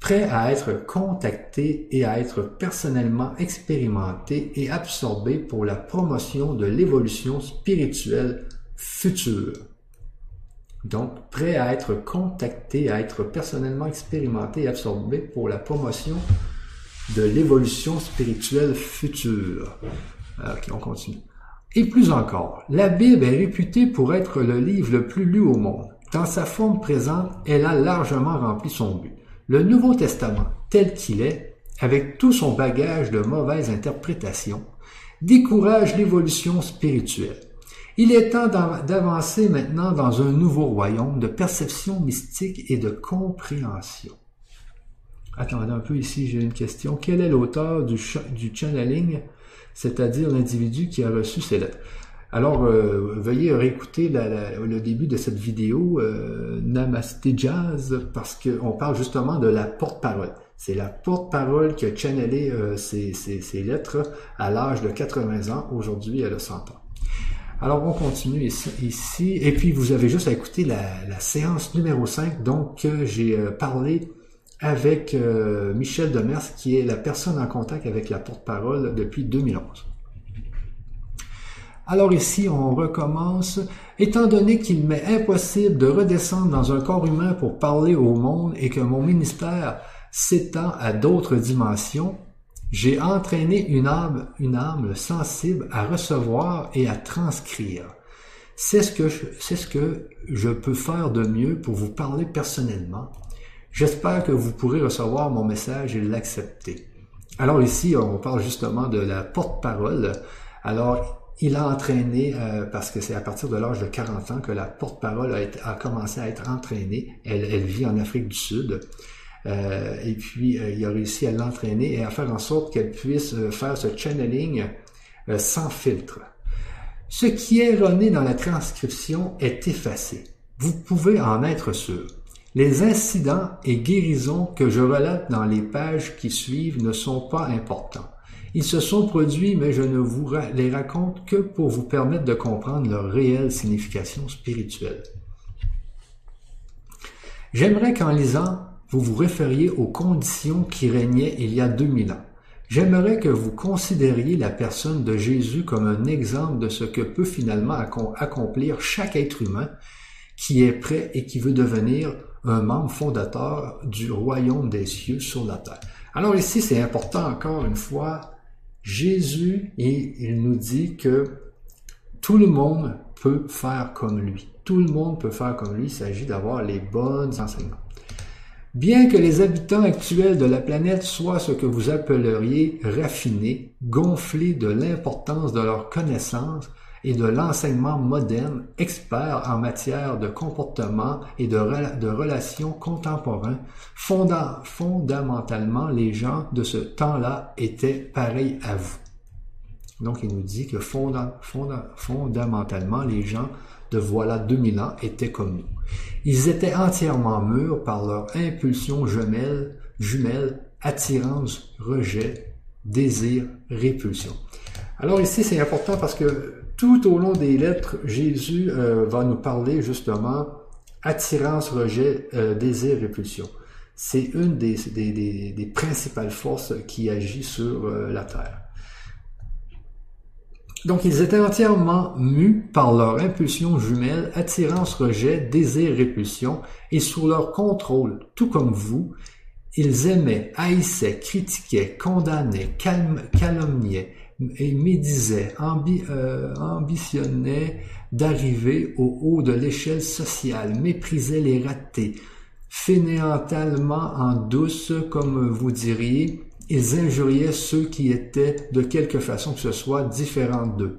prêt à être contacté et à être personnellement expérimenté et absorbé pour la promotion de l'évolution spirituelle future. Donc, prêt à être contacté, à être personnellement expérimenté et absorbé pour la promotion de l'évolution spirituelle future. On continue. Et plus encore, la Bible est réputée pour être le livre le plus lu au monde. Dans sa forme présente, elle a largement rempli son but. Le Nouveau Testament, tel qu'il est, avec tout son bagage de mauvaises interprétations, décourage l'évolution spirituelle. Il est temps d'avancer maintenant dans un nouveau royaume de perception mystique et de compréhension. Attendez un peu ici, j'ai une question. Quel est l'auteur du, channeling c'est-à-dire l'individu qui a reçu ces lettres? Alors, euh, veuillez réécouter le début de cette vidéo euh, Namaste Jazz parce qu'on parle justement de la porte-parole. C'est la porte-parole qui a channelé euh, ces, lettres à l'âge de 80 ans. Aujourd'hui, elle a 100 ans. Alors, on continue ici. Et puis, vous avez juste à écouter la, séance numéro 5. Donc, j'ai parlé avec Michel Demers, qui est la personne en contact avec la porte-parole depuis 2011. Alors ici, on recommence. Étant donné qu'il m'est impossible de redescendre dans un corps humain pour parler au monde et que mon ministère s'étend à d'autres dimensions, j'ai entraîné une âme, une âme sensible à recevoir et à transcrire. C'est ce que c'est ce que je peux faire de mieux pour vous parler personnellement. J'espère que vous pourrez recevoir mon message et l'accepter. Alors ici, on parle justement de la porte-parole. Alors, il a entraîné, euh, parce que c'est à partir de l'âge de 40 ans que la porte-parole a, commencé à être entraînée. Elle, vit en Afrique du Sud. Euh, et puis, euh, il a réussi à l'entraîner et à faire en sorte qu'elle puisse faire ce channeling sans filtre. Ce qui est erroné dans la transcription est effacé. Vous pouvez en être sûr. Les incidents et guérisons que je relate dans les pages qui suivent ne sont pas importants. Ils se sont produits, mais je ne vous les raconte que pour vous permettre de comprendre leur réelle signification spirituelle. J'aimerais qu'en lisant, vous vous référiez aux conditions qui régnaient il y a 2000 ans. J'aimerais que vous considériez la personne de Jésus comme un exemple de ce que peut finalement accomplir chaque être humain qui est prêt et qui veut devenir un membre fondateur du royaume des cieux sur la terre. Alors ici, c'est important encore une fois Jésus, et il nous dit que tout le monde peut faire comme lui. Tout le monde peut faire comme lui. Il s'agit d'avoir les bonnes enseignements. Bien que les habitants actuels de la planète soient ce que vous appelleriez raffinés, gonflés de l'importance de leurs connaissances, et de l'enseignement moderne, expert en matière de comportement et de, relations contemporains, fondamentalement, les gens de ce temps-là étaient pareils à vous. Donc, il nous dit que fondamentalement, les gens de voilà 2000 ans étaient comme nous. Ils étaient entièrement mûrs par leur impulsion jumelle, jumelle, attirance, rejet, désir, répulsion. Alors ici, c'est important parce que tout au long des lettres, Jésus euh, va nous parler justement attirance, rejet, euh, désir, répulsion. C'est une des, principales forces qui agit sur euh, la terre. Donc ils étaient entièrement mus par leur impulsion jumelle, attirance, rejet, désir, répulsion, et sous leur contrôle, tout comme vous, ils aimaient, haïssaient, critiquaient, condamnaient, calomniaient, et médisait, euh, ambitionnait d'arriver au haut de l'échelle sociale, méprisait les ratés, fainéantalement en douce, comme vous diriez, ils injuriaient ceux qui étaient de quelque façon que ce soit différents d'eux.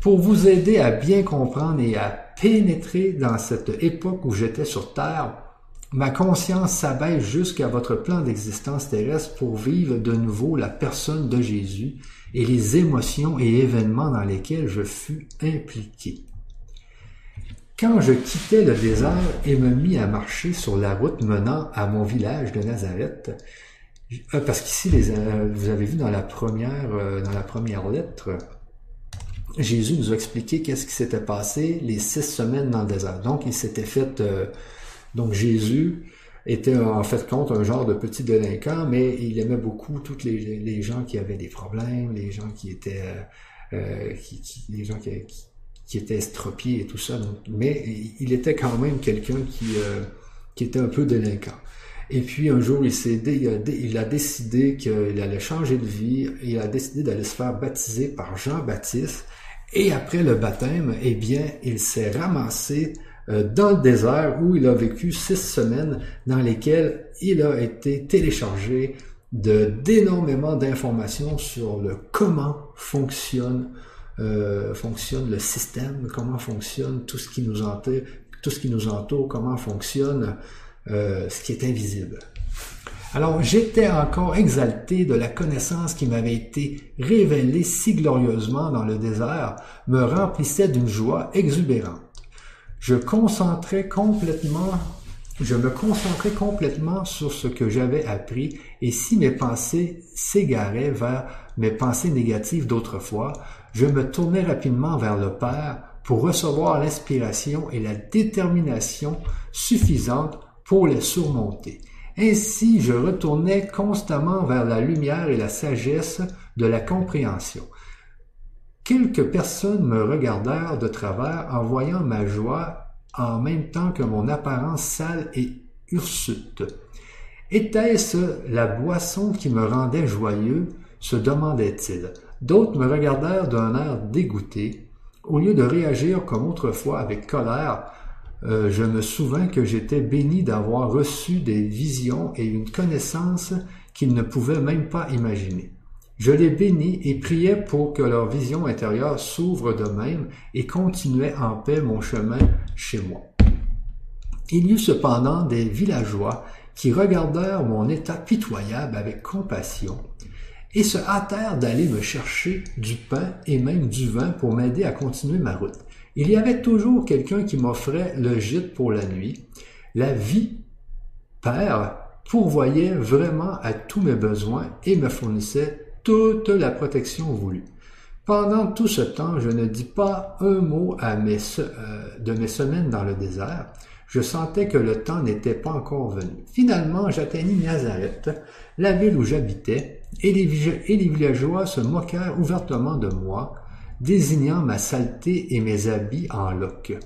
Pour vous aider à bien comprendre et à pénétrer dans cette époque où j'étais sur Terre, Ma conscience s'abaisse jusqu'à votre plan d'existence terrestre pour vivre de nouveau la personne de Jésus et les émotions et événements dans lesquels je fus impliqué. Quand je quittais le désert et me mis à marcher sur la route menant à mon village de Nazareth, euh, parce qu'ici, euh, vous avez vu dans la première, euh, dans la première lettre, Jésus nous a expliqué qu'est-ce qui s'était passé les six semaines dans le désert. Donc, il s'était fait donc Jésus était en fait compte un genre de petit délinquant, mais il aimait beaucoup toutes les, gens qui avaient des problèmes, les gens qui étaient euh, euh qui, les gens qui, étaient estropiés et tout ça. mais il était quand même quelqu'un qui euh, qui était un peu délinquant. Et puis un jour, il, a, il a décidé qu'il allait changer de vie. Il a décidé d'aller se faire baptiser par Jean-Baptiste. Et après le baptême, eh bien, il s'est ramassé dans le désert où il a vécu six semaines dans lesquelles il a été téléchargé de d'énormément d'informations sur le comment fonctionne euh, fonctionne le système, comment fonctionne tout ce qui nous entoure, tout ce qui nous entoure, comment fonctionne euh, ce qui est invisible. Alors j'étais encore exalté de la connaissance qui m'avait été révélée si glorieusement dans le désert, me remplissait d'une joie exubérante. Je me concentrais complètement sur ce que j'avais appris et si mes pensées s'égaraient vers mes pensées négatives d'autrefois, je me tournais rapidement vers le Père pour recevoir l'inspiration et la détermination suffisante pour les surmonter. Ainsi, je retournais constamment vers la lumière et la sagesse de la compréhension. Quelques personnes me regardèrent de travers en voyant ma joie en même temps que mon apparence sale et hirsute. Était-ce la boisson qui me rendait joyeux se demandait-il. D'autres me regardèrent d'un air dégoûté. Au lieu de réagir comme autrefois avec colère, euh, je me souvins que j'étais béni d'avoir reçu des visions et une connaissance qu'ils ne pouvaient même pas imaginer. Je les bénis et priais pour que leur vision intérieure s'ouvre de même et continuait en paix mon chemin chez moi. Il y eut cependant des villageois qui regardèrent mon état pitoyable avec compassion et se hâtèrent d'aller me chercher du pain et même du vin pour m'aider à continuer ma route. Il y avait toujours quelqu'un qui m'offrait le gîte pour la nuit. La vie, Père, pourvoyait vraiment à tous mes besoins et me fournissait toute la protection voulue. Pendant tout ce temps, je ne dis pas un mot euh, de mes semaines dans le désert. Je sentais que le temps n'était pas encore venu. Finalement, j'atteignis Nazareth, la ville où j'habitais, et les, villageois se moquèrent ouvertement de moi, désignant ma saleté et mes habits en loques.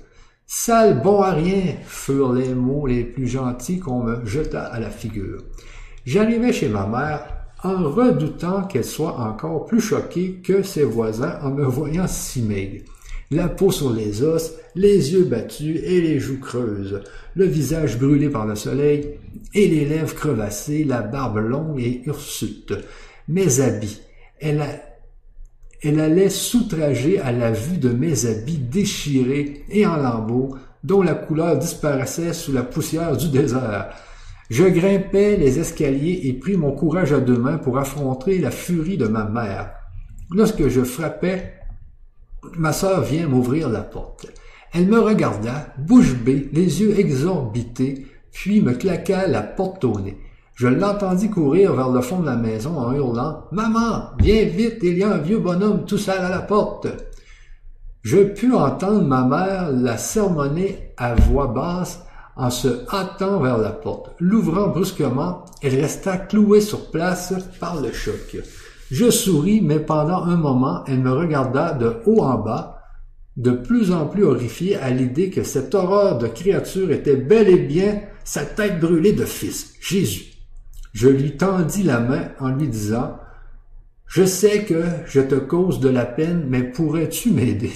Sale bon à rien furent les mots les plus gentils qu'on me jeta à la figure. J'arrivai chez ma mère en redoutant qu'elle soit encore plus choquée que ses voisins en me voyant si maigre. La peau sur les os, les yeux battus et les joues creuses, le visage brûlé par le soleil et les lèvres crevassées, la barbe longue et hirsute. Mes habits. Elle, elle allait s'outrager à la vue de mes habits déchirés et en lambeaux, dont la couleur disparaissait sous la poussière du désert. Je grimpais les escaliers et pris mon courage à deux mains pour affronter la furie de ma mère. Lorsque je frappais, ma sœur vient m'ouvrir la porte. Elle me regarda, bouche bée, les yeux exorbités, puis me claqua la porte au nez. Je l'entendis courir vers le fond de la maison en hurlant Maman, viens vite, il y a un vieux bonhomme tout seul à la porte. Je pus entendre ma mère la sermonner à voix basse en se hâtant vers la porte. L'ouvrant brusquement, elle resta clouée sur place par le choc. Je souris, mais pendant un moment, elle me regarda de haut en bas, de plus en plus horrifiée à l'idée que cette horreur de créature était bel et bien sa tête brûlée de fils, Jésus. Je lui tendis la main en lui disant, Je sais que je te cause de la peine, mais pourrais-tu m'aider?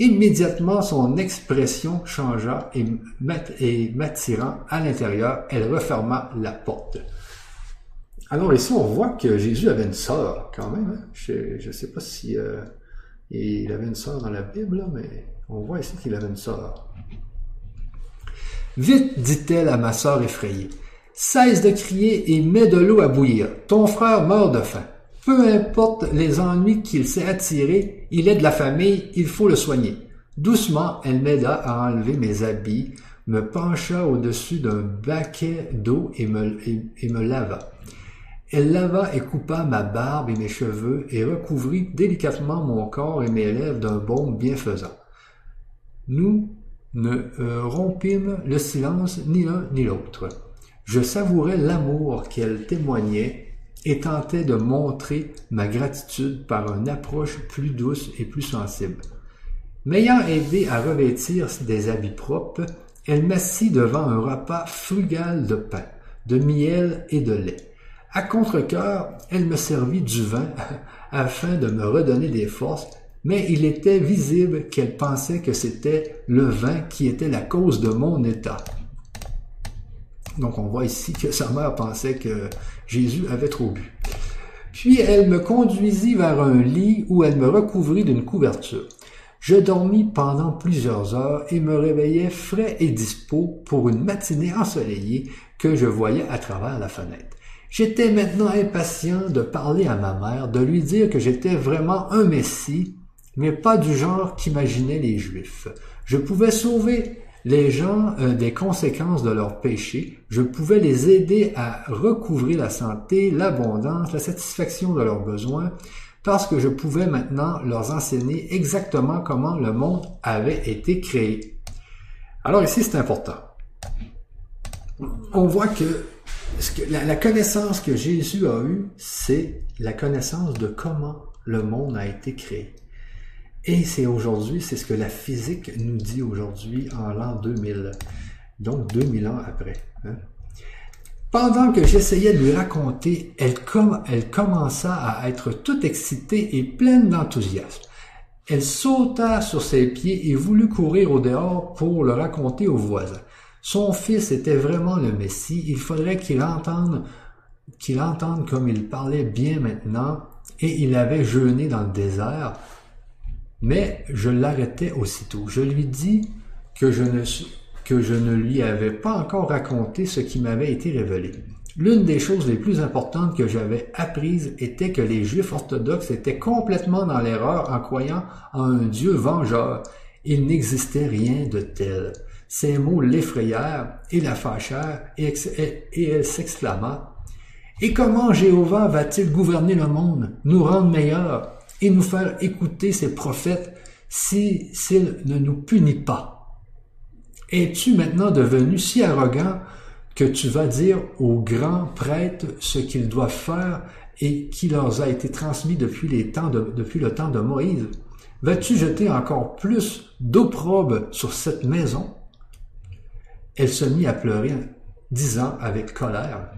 Immédiatement, son expression changea et m'attirant à l'intérieur, elle referma la porte. Alors ici, on voit que Jésus avait une sœur quand même. Hein. Je ne sais pas si euh, il avait une sœur dans la Bible, mais on voit ici qu'il avait une sœur. Vite, dit-elle à ma sœur effrayée, cesse de crier et mets de l'eau à bouillir. Ton frère meurt de faim. Peu importe les ennuis qu'il s'est attirés, il est de la famille, il faut le soigner. Doucement, elle m'aida à enlever mes habits, me pencha au-dessus d'un baquet d'eau et me, lava. Elle lava et coupa ma barbe et mes cheveux et recouvrit délicatement mon corps et mes lèvres d'un baume bienfaisant. Nous ne euh, rompîmes le silence ni l'un ni l'autre. Je savourais l'amour qu'elle témoignait et tentais de montrer ma gratitude par une approche plus douce et plus sensible. M'ayant aidé à revêtir des habits propres, elle m'assit devant un repas frugal de pain, de miel et de lait. À contre-cœur, elle me servit du vin afin de me redonner des forces, mais il était visible qu'elle pensait que c'était le vin qui était la cause de mon état. Donc on voit ici que sa mère pensait que Jésus avait trop bu. Puis elle me conduisit vers un lit où elle me recouvrit d'une couverture. Je dormis pendant plusieurs heures et me réveillais frais et dispos pour une matinée ensoleillée que je voyais à travers la fenêtre. J'étais maintenant impatient de parler à ma mère, de lui dire que j'étais vraiment un Messie, mais pas du genre qu'imaginaient les Juifs. Je pouvais sauver les gens euh, des conséquences de leurs péchés, je pouvais les aider à recouvrir la santé, l'abondance, la satisfaction de leurs besoins, parce que je pouvais maintenant leur enseigner exactement comment le monde avait été créé. Alors ici, c'est important. On voit que, la connaissance que Jésus a eue, c'est la connaissance de comment le monde a été créé. Et c'est aujourd'hui, c'est ce que la physique nous dit aujourd'hui en l'an 2000, donc 2000 ans après. Hein. Pendant que j'essayais de lui raconter, elle, commença à être toute excitée et pleine d'enthousiasme. Elle sauta sur ses pieds et voulut courir au dehors pour le raconter aux voisins. Son fils était vraiment le Messie, il faudrait qu'il entende, qu'il entende comme il parlait bien maintenant, et il avait jeûné dans le désert, mais je l'arrêtai aussitôt. Je lui dis que je ne, lui avais pas encore raconté ce qui m'avait été révélé. L'une des choses les plus importantes que j'avais apprises était que les Juifs orthodoxes étaient complètement dans l'erreur en croyant en un Dieu vengeur. Il n'existait rien de tel. Ces mots l'effrayèrent et la fâchèrent, et elle s'exclama Et comment Jéhovah va-t-il gouverner le monde, nous rendre meilleurs? Et nous faire écouter ses prophètes si s'il ne nous punit pas. Es-tu maintenant devenu si arrogant que tu vas dire aux grands prêtres ce qu'ils doivent faire et qui leur a été transmis depuis, les temps de, depuis le temps de Moïse? Vas-tu jeter encore plus d'opprobre sur cette maison? Elle se mit à pleurer, disant avec colère,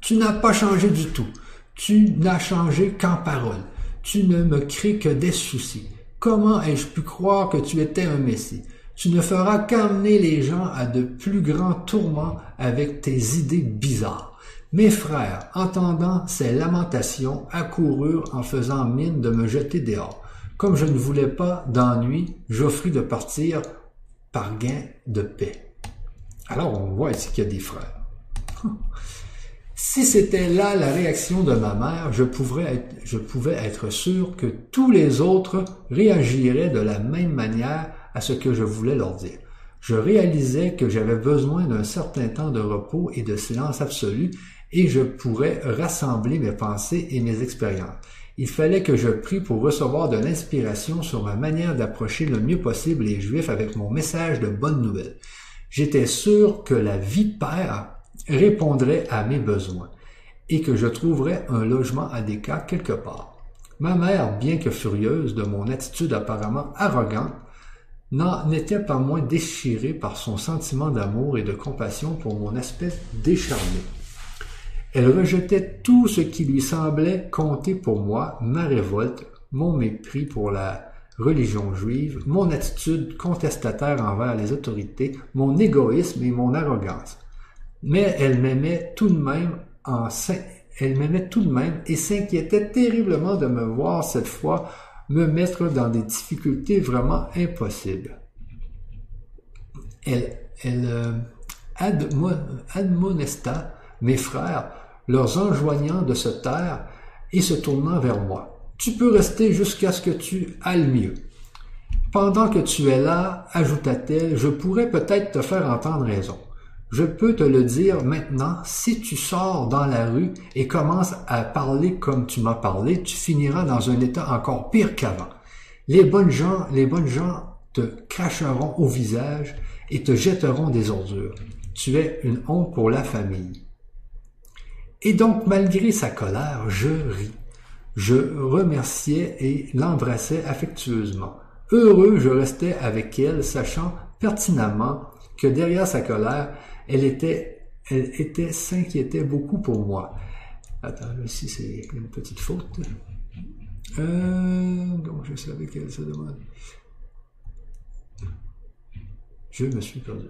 Tu n'as pas changé du tout. Tu n'as changé qu'en parole. Tu ne me crées que des soucis. Comment ai-je pu croire que tu étais un Messie? Tu ne feras qu'amener les gens à de plus grands tourments avec tes idées bizarres. Mes frères, entendant ces lamentations, accoururent en faisant mine de me jeter dehors. Comme je ne voulais pas d'ennui, j'offris de partir par gain de paix. Alors on voit ici qu'il y a des frères. Si c'était là la réaction de ma mère, je, pouvais être sûr que tous les autres réagiraient de la même manière à ce que je voulais leur dire. Je réalisais que j'avais besoin d'un certain temps de repos et de silence absolu et je pourrais rassembler mes pensées et mes expériences. Il fallait que je prie pour recevoir de l'inspiration sur ma manière d'approcher le mieux possible les Juifs avec mon message de bonne nouvelle. J'étais sûr que la vipère répondrait à mes besoins et que je trouverais un logement adéquat quelque part. Ma mère, bien que furieuse de mon attitude apparemment arrogante, n'en était pas moins déchirée par son sentiment d'amour et de compassion pour mon aspect décharné. Elle rejetait tout ce qui lui semblait compter pour moi, ma révolte, mon mépris pour la religion juive, mon attitude contestataire envers les autorités, mon égoïsme et mon arrogance mais elle m'aimait tout de même en elle m'aimait tout de même et s'inquiétait terriblement de me voir cette fois me mettre dans des difficultés vraiment impossibles. Elle, euh, admonesta mes frères, leur enjoignant de se taire et se tournant vers moi. Tu peux rester jusqu'à ce que tu ailles mieux. Pendant que tu es là, ajouta-t-elle, je pourrais peut-être te faire entendre raison. Je peux te le dire maintenant, si tu sors dans la rue et commences à parler comme tu m'as parlé, tu finiras dans un état encore pire qu'avant. Les bonnes gens, les bonnes gens te cracheront au visage et te jetteront des ordures. Tu es une honte pour la famille. Et donc, malgré sa colère, je ris. Je remerciais et l'embrassais affectueusement. Heureux, je restais avec elle, sachant pertinemment que derrière sa colère, elle était, elle était, s'inquiétait beaucoup pour moi. Attends, ici, c'est une petite faute. Euh, donc, je savais qu'elle se demande. Je me suis perdu.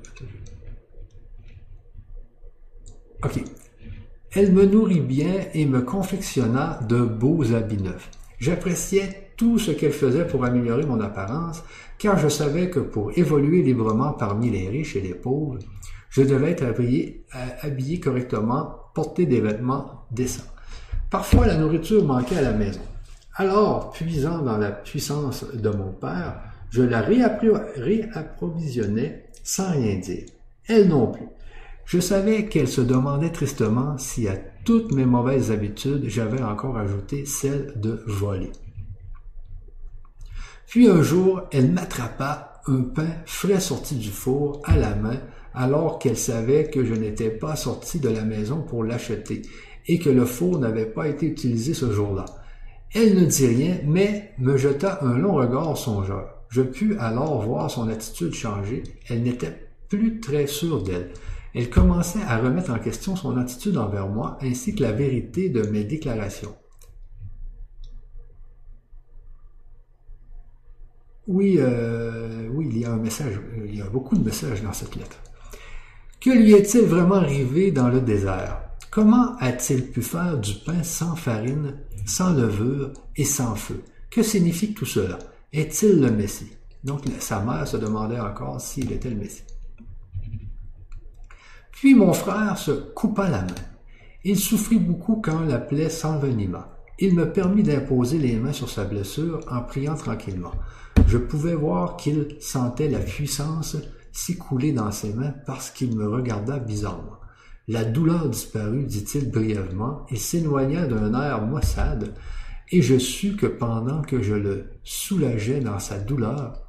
OK. Elle me nourrit bien et me confectionna de beaux habits neufs. J'appréciais tout ce qu'elle faisait pour améliorer mon apparence, car je savais que pour évoluer librement parmi les riches et les pauvres, je devais être habillé, euh, habillé correctement, porter des vêtements décents. Parfois, la nourriture manquait à la maison. Alors, puisant dans la puissance de mon père, je la réapprovisionnais sans rien dire. Elle non plus. Je savais qu'elle se demandait tristement si à toutes mes mauvaises habitudes j'avais encore ajouté celle de voler. Puis un jour, elle m'attrapa un pain frais sorti du four à la main alors qu'elle savait que je n'étais pas sorti de la maison pour l'acheter et que le four n'avait pas été utilisé ce jour-là. Elle ne dit rien, mais me jeta un long regard songeur. Je pus alors voir son attitude changer. Elle n'était plus très sûre d'elle. Elle commençait à remettre en question son attitude envers moi ainsi que la vérité de mes déclarations. Oui, euh, oui, il y a un message, il y a beaucoup de messages dans cette lettre. Que lui est-il vraiment arrivé dans le désert? Comment a-t-il pu faire du pain sans farine, sans levure et sans feu? Que signifie tout cela? Est-il le Messie? Donc sa mère se demandait encore s'il était le Messie. Puis mon frère se coupa la main. Il souffrit beaucoup quand la plaie s'envenima. Il me permit d'imposer les mains sur sa blessure en priant tranquillement. Je pouvais voir qu'il sentait la puissance s'écouler dans ses mains parce qu'il me regarda bizarrement. La douleur disparut, dit-il brièvement, et s'éloigna d'un air maussade, et je sus que pendant que je le soulageais dans sa douleur,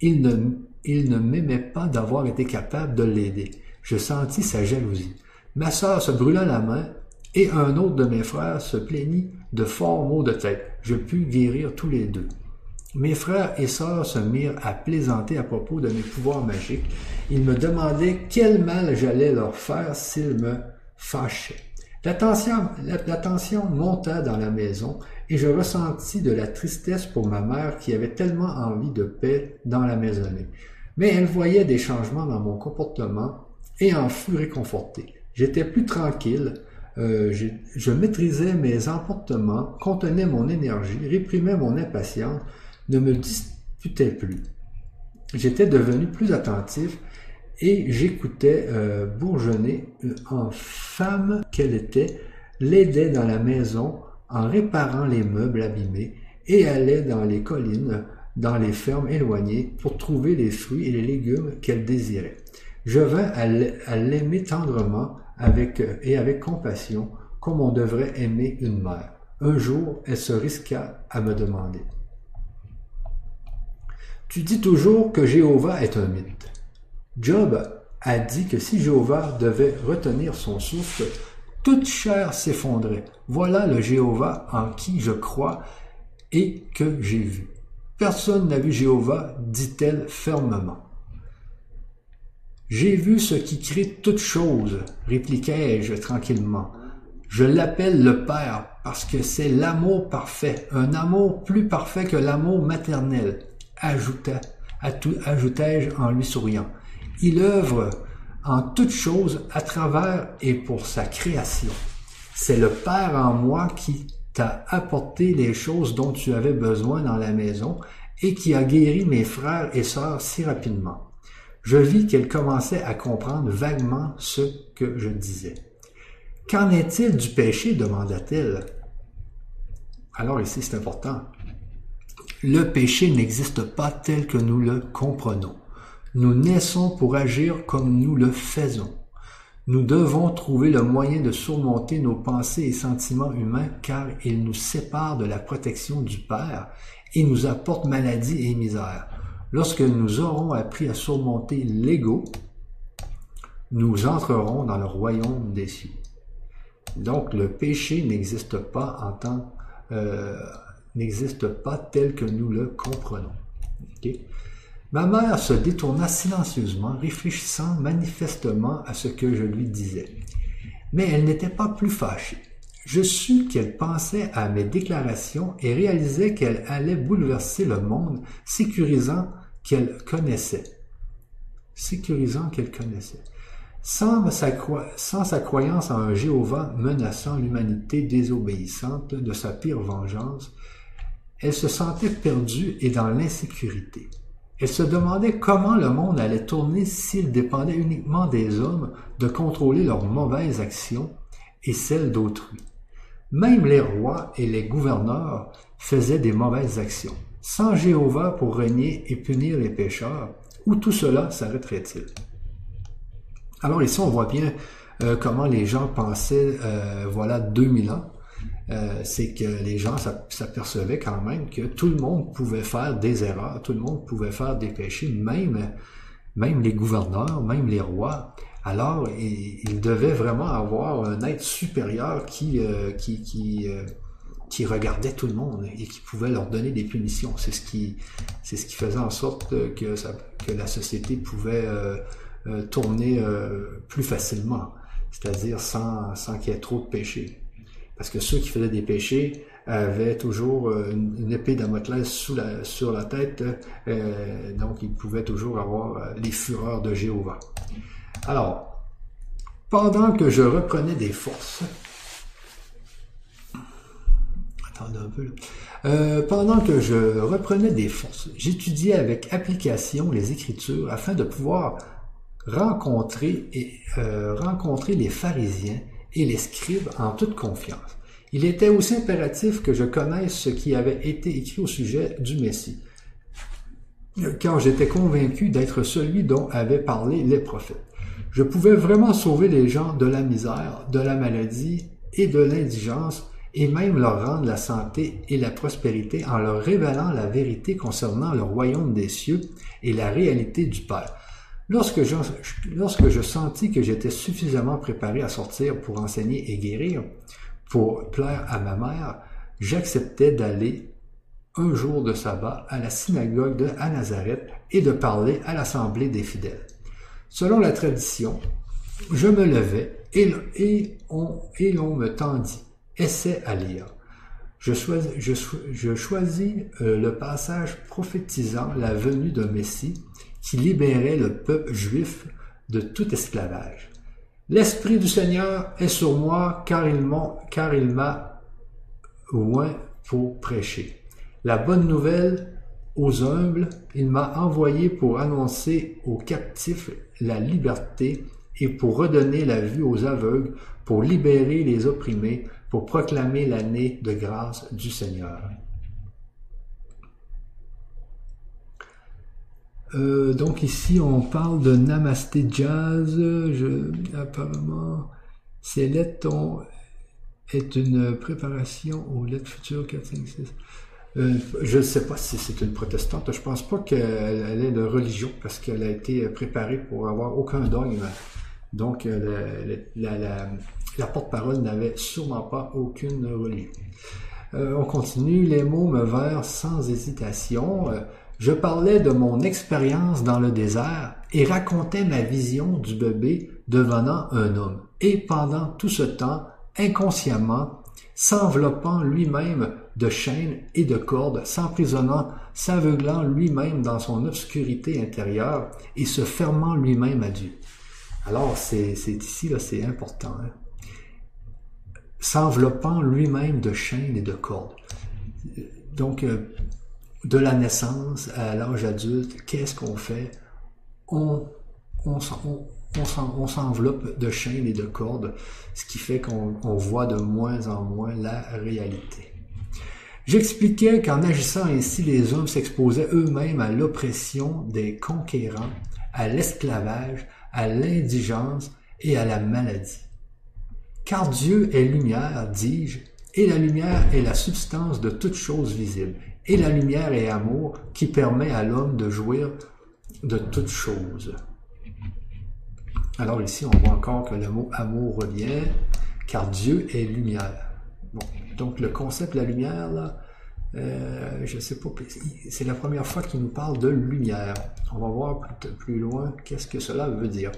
il ne, il ne m'aimait pas d'avoir été capable de l'aider je sentis sa jalousie. Ma sœur se brûla la main, et un autre de mes frères se plaignit de forts maux de tête. Je pus guérir tous les deux. Mes frères et sœurs se mirent à plaisanter à propos de mes pouvoirs magiques. Ils me demandaient quel mal j'allais leur faire s'ils me fâchaient. La tension, monta dans la maison et je ressentis de la tristesse pour ma mère qui avait tellement envie de paix dans la maisonnée. Mais elle voyait des changements dans mon comportement et en fut réconforté. J'étais plus tranquille, euh, je, maîtrisais mes emportements, contenais mon énergie, réprimais mon impatience, ne me disputais plus. J'étais devenu plus attentif et j'écoutais euh, bourgeonner euh, en femme qu'elle était, l'aidait dans la maison en réparant les meubles abîmés et allait dans les collines, dans les fermes éloignées pour trouver les fruits et les légumes qu'elle désirait. Je vins à l'aimer tendrement avec, et avec compassion, comme on devrait aimer une mère. Un jour, elle se risqua à me demander. Tu dis toujours que Jéhovah est un mythe. Job a dit que si Jéhovah devait retenir son souffle, toute chair s'effondrait. Voilà le Jéhovah en qui je crois et que j'ai vu. Personne n'a vu Jéhovah, dit-elle fermement. J'ai vu ce qui crée toutes choses, répliquai-je tranquillement. Je l'appelle le Père parce que c'est l'amour parfait, un amour plus parfait que l'amour maternel, ajouta, ajoutai-je en lui souriant. Il œuvre en toutes choses à travers et pour sa création. C'est le Père en moi qui t'a apporté les choses dont tu avais besoin dans la maison et qui a guéri mes frères et sœurs si rapidement. Je vis qu'elle commençait à comprendre vaguement ce que je disais. Qu'en est-il du péché? demanda-t-elle. Alors ici, c'est important. Le péché n'existe pas tel que nous le comprenons. Nous naissons pour agir comme nous le faisons. Nous devons trouver le moyen de surmonter nos pensées et sentiments humains car ils nous séparent de la protection du Père et nous apportent maladie et misère. Lorsque nous aurons appris à surmonter l'ego, nous entrerons dans le royaume des cieux. Donc le péché n'existe pas en tant euh, n'existe pas tel que nous le comprenons. Ma mère se détourna silencieusement, réfléchissant manifestement à ce que je lui disais. Mais elle n'était pas plus fâchée. Je sus qu'elle pensait à mes déclarations et réalisais qu'elle allait bouleverser le monde, sécurisant qu'elle connaissait, sécurisant qu'elle connaissait. Sans sa, sans sa, croyance en un Jéhovah menaçant l'humanité désobéissante de sa pire vengeance, elle se sentait perdue et dans l'insécurité. Elle se demandait comment le monde allait tourner s'il dépendait uniquement des hommes de contrôler leurs mauvaises actions et celles d'autrui. Même les rois et les gouverneurs faisaient des mauvaises actions. Sans Jéhovah pour régner et punir les pécheurs, où tout cela s'arrêterait-il? Alors ici, on voit bien euh, comment les gens pensaient, euh, voilà, 2000 ans. Euh, c'est que les gens s'apercevaient quand même que tout le monde pouvait faire des erreurs, tout le monde pouvait faire des péchés, même, même les gouverneurs, même les rois. Alors, il, devait vraiment avoir un être supérieur qui, qui, qui, qui regardait tout le monde et qui pouvait leur donner des punitions. C'est ce qui, c'est ce qui faisait en sorte que, ça, que la société pouvait tourner plus facilement c'est-à-dire sans, sans qu'il y ait trop de péchés. Parce que ceux qui faisaient des péchés avaient toujours euh, une, épée Damoclès sous sur la tête, euh, donc ils pouvaient toujours avoir euh, les fureurs de Jéhovah. Alors, pendant que je reprenais des forces, pendant que je reprenais des forces, j'étudiais avec application les Écritures afin de pouvoir rencontrer les pharisiens et les scribes en toute confiance. Il était aussi impératif que je connaisse ce qui avait été écrit au sujet du Messie, car j'étais convaincu d'être celui dont avaient parlé les prophètes. Je pouvais vraiment sauver les gens de la misère, de la maladie et de l'indigence, et même leur rendre la santé et la prospérité en leur révélant la vérité concernant le royaume des cieux et la réalité du Père. Lorsque je, sentis que j'étais suffisamment préparé à sortir pour enseigner et guérir, pour plaire à ma mère, j'acceptais d'aller un jour de sabbat à la synagogue de à Nazareth et de parler à l'assemblée des fidèles. Selon la tradition, je me levais et, on, l'on me tendit, essaie à lire. Je choisis, je, je choisis euh, le passage prophétisant la venue d'un Messie qui libérait le peuple juif de tout esclavage. L'Esprit du Seigneur est sur moi car il m'a, oint pour prêcher. La bonne nouvelle aux humbles, il m'a envoyé pour annoncer aux captifs la liberté et pour redonner la vue aux aveugles, pour libérer les opprimés, pour proclamer l'année de grâce du Seigneur. Euh, donc ici, on parle de Namasté Jazz. Apparemment, ces lettres est une préparation aux lettres futures 4, 5, 6. je ne sais pas si c'est une protestante. Je pense pas qu'elle est de religion parce qu'elle a été préparée pour avoir aucun dogme. Donc, euh, la, porte-parole n'avait sûrement pas aucune religion. Euh, on continue. Les mots me vinrent sans hésitation. Je parlais de mon expérience dans le désert et racontais ma vision du bébé devenant un homme. Et pendant tout ce temps, inconsciemment, s'enveloppant lui-même de chaînes et de cordes, s'emprisonnant, s'aveuglant lui-même dans son obscurité intérieure et se fermant lui-même à Dieu. Alors, c'est ici, là, c'est important. Hein. S'enveloppant lui-même de chaînes et de cordes. Donc, euh, de la naissance à l'âge adulte, qu'est-ce qu'on fait? On, s'enveloppe de chaînes et de cordes, ce qui fait qu'on voit de moins en moins la réalité. J'expliquais qu'en agissant ainsi, les hommes s'exposaient eux-mêmes à l'oppression des conquérants, à l'esclavage, à l'indigence et à la maladie. Car Dieu est lumière, dis-je, et la lumière est la substance de toute chose visible et la lumière est amour qui permet à l'homme de jouir de toutes choses. Alors ici, on voit encore que le mot amour revient, car Dieu est lumière. Donc le concept de la lumière, là, euh, sais pas, c'est la première fois qu'il nous parle de lumière. On va voir plus loin qu'est-ce que cela veut dire.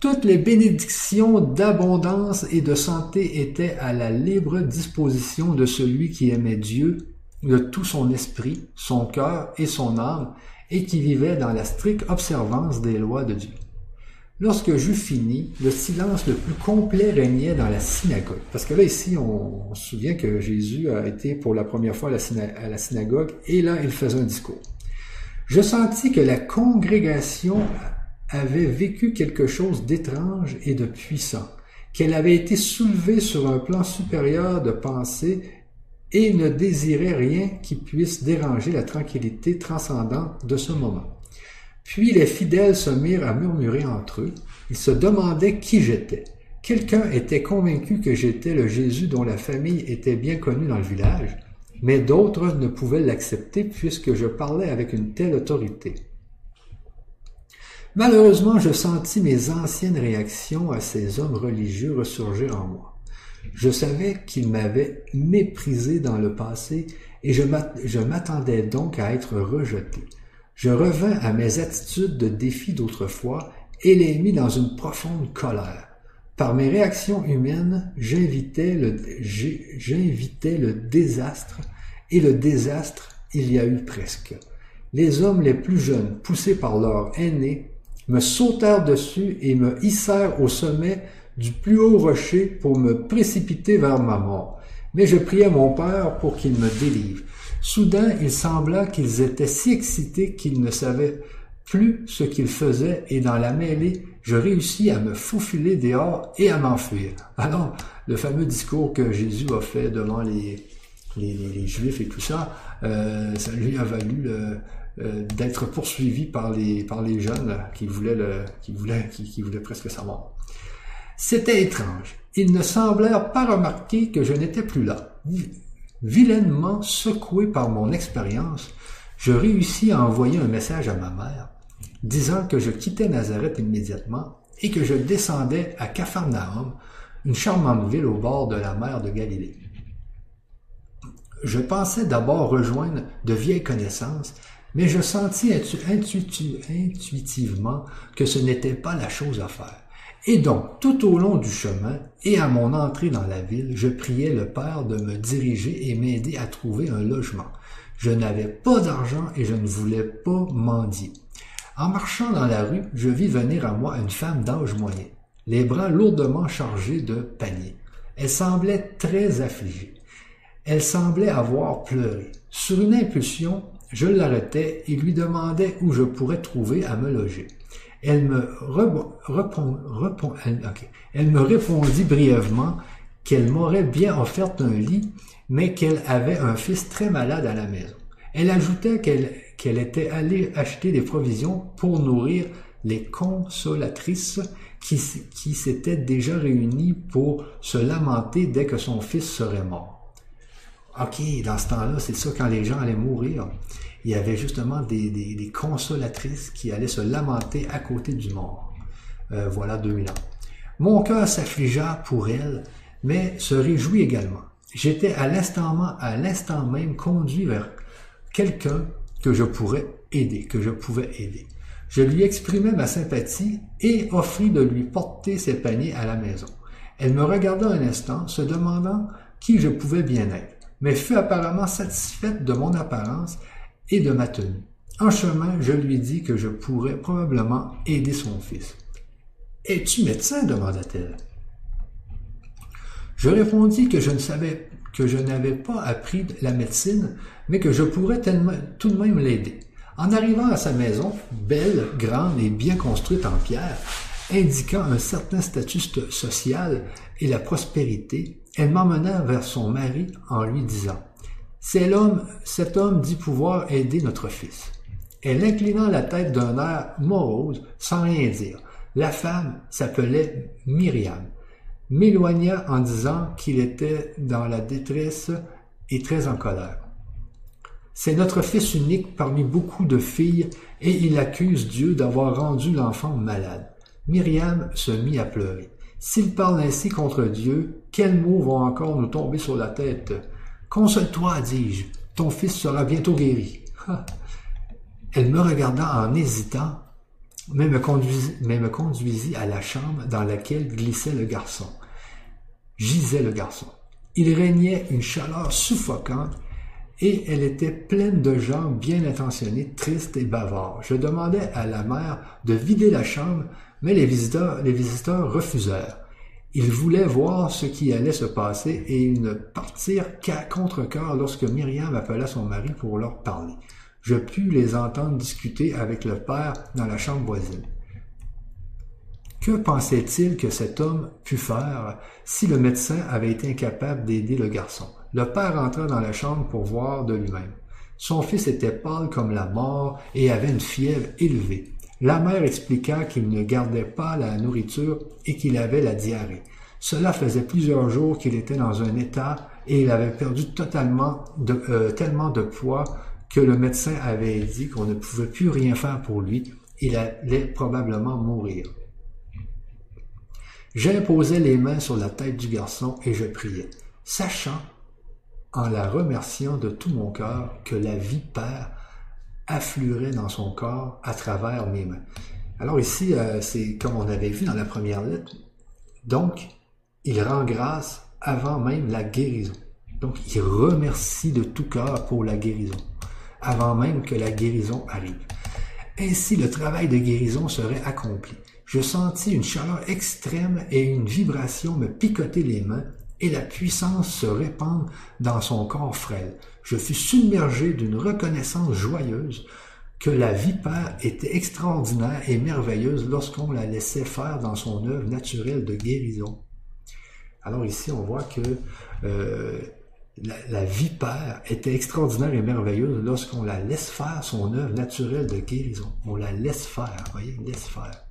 Toutes les bénédictions d'abondance et de santé étaient à la libre disposition de celui qui aimait Dieu de tout son esprit, son cœur et son âme, et qui vivait dans la stricte observance des lois de Dieu. Lorsque j'eus fini, le silence le plus complet régnait dans la synagogue. Parce que là, ici, on, se souvient que Jésus a été pour la première fois à la, à la synagogue et là, il faisait un discours. Je sentis que la congrégation avait vécu quelque chose d'étrange et de puissant, qu'elle avait été soulevée sur un plan supérieur de pensée et ne désirait rien qui puisse déranger la tranquillité transcendante de ce moment. Puis les fidèles se mirent à murmurer entre eux. Ils se demandaient qui j'étais. Quelqu'un était convaincu que j'étais le Jésus dont la famille était bien connue dans le village, mais d'autres ne pouvaient l'accepter puisque je parlais avec une telle autorité. Malheureusement, je sentis mes anciennes réactions à ces hommes religieux ressurgir en moi. Je savais qu'ils m'avaient méprisé dans le passé et je m'attendais donc à être rejeté. Je revins à mes attitudes de défi d'autrefois et les mis dans une profonde colère. Par mes réactions humaines, j'invitais le, le désastre, et le désastre, il y a eu presque. Les hommes les plus jeunes, poussés par leurs aînés, me sautèrent dessus et me hissèrent au sommet du plus haut rocher pour me précipiter vers ma mort. Mais je priais mon Père pour qu'il me délivre. Soudain, il sembla qu'ils étaient si excités qu'ils ne savaient plus ce qu'ils faisaient et dans la mêlée, je réussis à me faufiler dehors et à m'enfuir. Alors, le fameux discours que Jésus a fait devant les, les, Juifs et tout ça, euh, ça lui a valu euh, d'être poursuivi par les, par les jeunes qui voulaient, le, qui voulaient, qui, qui voulaient presque sa mort. C'était étrange. Ils ne semblèrent pas remarquer que je n'étais plus là. Vilainement secoué par mon expérience, je réussis à envoyer un message à ma mère, disant que je quittais Nazareth immédiatement et que je descendais à Capharnaüm, une charmante ville au bord de la mer de Galilée. Je pensais d'abord rejoindre de vieilles connaissances, mais je sentis intuitivement que ce n'était pas la chose à faire. Et donc, tout au long du chemin et à mon entrée dans la ville, je priais le Père de me diriger et m'aider à trouver un logement. Je n'avais pas d'argent et je ne voulais pas mendier. En marchant dans la rue, je vis venir à moi une femme d'âge moyen, les bras lourdement chargés de paniers. Elle semblait très affligée. Elle semblait avoir pleuré. Sur une impulsion, je l'arrêtai et lui demandai où je pourrais trouver à me loger. Elle me, répondit brièvement qu'elle m'aurait bien offert un lit, mais qu'elle avait un fils très malade à la maison. Elle ajouta qu'elle était allée acheter des provisions pour nourrir les consolatrices qui s'étaient déjà réunies pour se lamenter dès que son fils serait mort. OK, dans ce temps-là, c'est ça quand les gens allaient mourir il y avait justement des, consolatrices qui allaient se lamenter à côté du mort. Euh, voilà 2000 ans. Mon cœur s'affligea pour elle, mais se réjouit également. J'étais à l'instant, à l'instant même conduit vers quelqu'un que je pourrais aider, que je pouvais aider. Je lui exprimai ma sympathie et offris de lui porter ses paniers à la maison. Elle me regarda un instant, se demandant qui je pouvais bien être, mais fut apparemment satisfaite de mon apparence et de ma tenue. En chemin, je lui dis que je pourrais probablement aider son fils. Es-tu médecin? demanda-t-elle. Je répondis que je ne savais que je n'avais pas appris la médecine, mais que je pourrais tout de même l'aider. En arrivant à sa maison, belle, grande et bien construite en pierre, indiquant un certain statut social et la prospérité, elle m'emmena vers son mari en lui disant c'est l'homme, cet homme dit pouvoir aider notre fils. Elle inclinant la tête d'un air morose, sans rien dire. La femme s'appelait Myriam, m'éloigna en disant qu'il était dans la détresse et très en colère. C'est notre fils unique parmi beaucoup de filles, et il accuse Dieu d'avoir rendu l'enfant malade. Myriam se mit à pleurer. S'il parle ainsi contre Dieu, quels mots vont encore nous tomber sur la tête? Console-toi, dis-je, ton fils sera bientôt guéri. Elle me regarda en hésitant, mais me, conduisit, à la chambre dans laquelle glissait le garçon. Gisait le garçon. Il régnait une chaleur suffocante et elle était pleine de gens bien intentionnés, tristes et bavards. Je demandais à la mère de vider la chambre, Mais les visiteurs refusèrent. Ils voulaient voir ce qui allait se passer et ils ne partirent qu'à contre-cœur lorsque Myriam appela son mari pour leur parler. Je pus les entendre discuter avec le père dans la chambre voisine. Que pensait-il que cet homme pût faire si le médecin avait été incapable d'aider le garçon? Le père entra dans la chambre pour voir de lui-même. Son fils était pâle comme la mort et avait une fièvre élevée. La mère expliqua qu'il ne gardait pas la nourriture et qu'il avait la diarrhée. Cela faisait plusieurs jours qu'il était dans un état et il avait perdu euh, tellement de poids que le médecin avait dit qu'on ne pouvait plus rien faire pour lui. Il allait probablement mourir. J'imposais les mains sur la tête du garçon et je priais, sachant, en la remerciant de tout mon cœur, que la vipère affluerait dans son corps à travers mes mains. Alors ici, euh, c'est comme on avait vu dans la première lettre. Donc, il rend grâce avant même la guérison. Donc, il remercie de tout cœur pour la guérison, avant même que la guérison arrive. Ainsi, le travail de guérison serait accompli. Je sentis une chaleur extrême et une vibration me picoter les mains la puissance se répandre dans son corps frêle. Je fus submergé d'une reconnaissance joyeuse que la vipère était extraordinaire et merveilleuse lorsqu'on la laissait faire dans son œuvre naturelle de guérison. Alors ici, on voit que euh, la, la, vipère était extraordinaire et merveilleuse lorsqu'on la laisse faire son œuvre naturelle de guérison. On la laisse faire, voyez, laisse faire.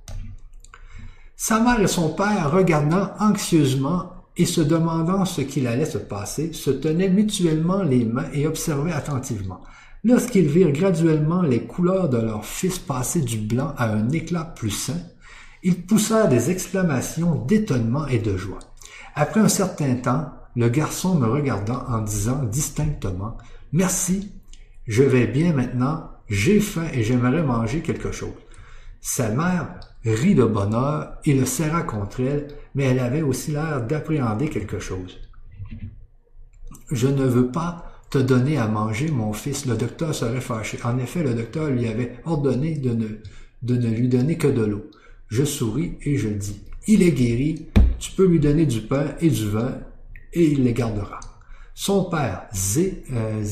Sa mère et son père, regardant anxieusement et se demandant ce qu'il allait se passer, se tenaient mutuellement les mains et observaient attentivement. Lorsqu'ils virent graduellement les couleurs de leur fils passer du blanc à un éclat plus sain, ils poussèrent des exclamations d'étonnement et de joie. Après un certain temps, le garçon me regardant en disant distinctement Merci, je vais bien maintenant, j'ai faim et j'aimerais manger quelque chose. Sa mère rit de bonheur et le serra contre elle, mais elle avait aussi l'air d'appréhender quelque chose. Je ne veux pas te donner à manger, mon fils. Le docteur serait fâché. En effet, le docteur lui avait ordonné de ne, de ne lui donner que de l'eau. Je souris et je dis, il est guéri, tu peux lui donner du pain et du vin, et il les gardera. Son père, Zé, euh,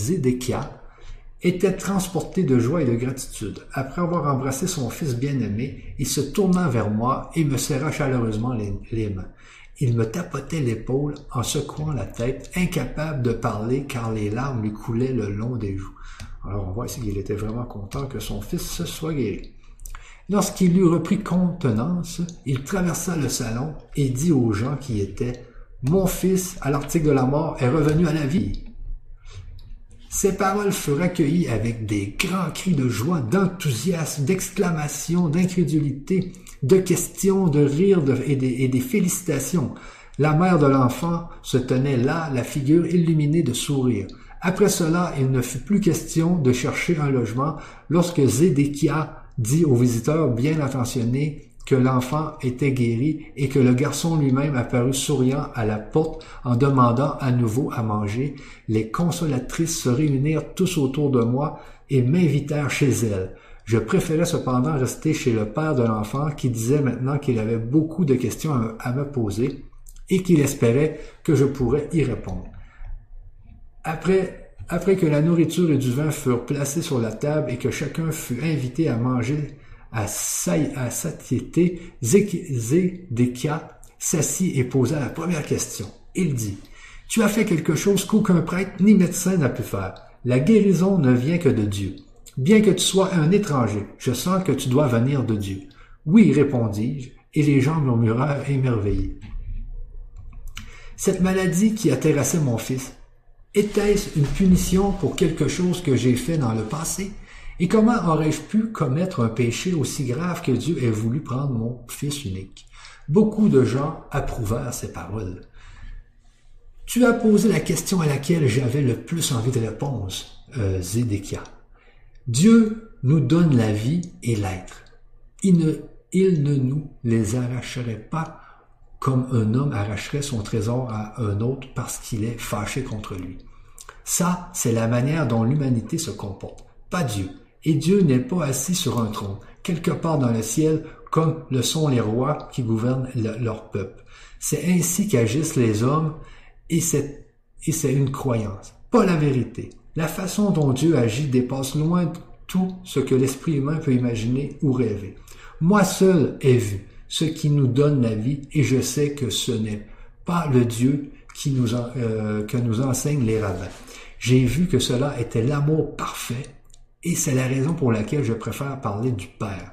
était transporté de joie et de gratitude. Après avoir embrassé son fils bien-aimé, il se tourna vers moi et me serra chaleureusement les, mains. Il me tapotait l'épaule en secouant la tête, incapable de parler car les larmes lui coulaient le long des joues. Alors on voit ici qu'il était vraiment content que son fils se soit guéri. Lorsqu'il eut repris contenance, il traversa le salon et dit aux gens qui étaient Mon fils, à l'article de la mort, est revenu à la vie. Ces paroles furent accueillies avec des grands cris de joie, d'enthousiasme, d'exclamation, d'incrédulité, de questions, de rires et, des, félicitations. La mère de l'enfant se tenait là, la figure illuminée de sourire. Après cela, il ne fut plus question de chercher un logement lorsque Zédéchia dit aux visiteurs bien intentionnés que l'enfant était guéri et que le garçon lui-même apparut souriant à la porte en demandant à nouveau à manger, les consolatrices se réunirent tous autour de moi et m'invitèrent chez elles. Je préférais cependant rester chez le père de l'enfant qui disait maintenant qu'il avait beaucoup de questions à me poser et qu'il espérait que je pourrais y répondre. Après, après que la nourriture et du vin furent placés sur la table et que chacun fut invité à manger à, à satiété, Zédéchia s'assit et posa la première question. Il dit, Tu as fait quelque chose qu'aucun prêtre ni médecin n'a pu faire. La guérison ne vient que de Dieu. Bien que tu sois un étranger, je sens que tu dois venir de Dieu. Oui, répondis-je, et les gens murmurèrent émerveillés. Cette maladie qui a mon fils, était-ce une punition pour quelque chose que j'ai fait dans le passé? Et comment aurais-je pu commettre un péché aussi grave que Dieu ait voulu prendre mon fils unique? Beaucoup de gens approuvèrent ces paroles. Tu as posé la question à laquelle j'avais le plus envie de répondre, euh, Zédéchia. Dieu nous donne la vie et l'être. Il ne, il ne nous les arracherait pas comme un homme arracherait son trésor à un autre parce qu'il est fâché contre lui. Ça, c'est la manière dont l'humanité se comporte, pas Dieu. Et Dieu n'est pas assis sur un trône, quelque part dans le ciel, comme le sont les rois qui gouvernent leur peuple. C'est ainsi qu'agissent les hommes et c'est, une croyance, pas la vérité. La façon dont Dieu agit dépasse loin tout ce que l'esprit humain peut imaginer ou rêver. Moi seul ai vu ce qui nous donne la vie et je sais que ce n'est pas le Dieu qui nous euh, que nous enseignent les rabbins. J'ai vu que cela était l'amour parfait et c'est la raison pour laquelle je préfère parler du Père.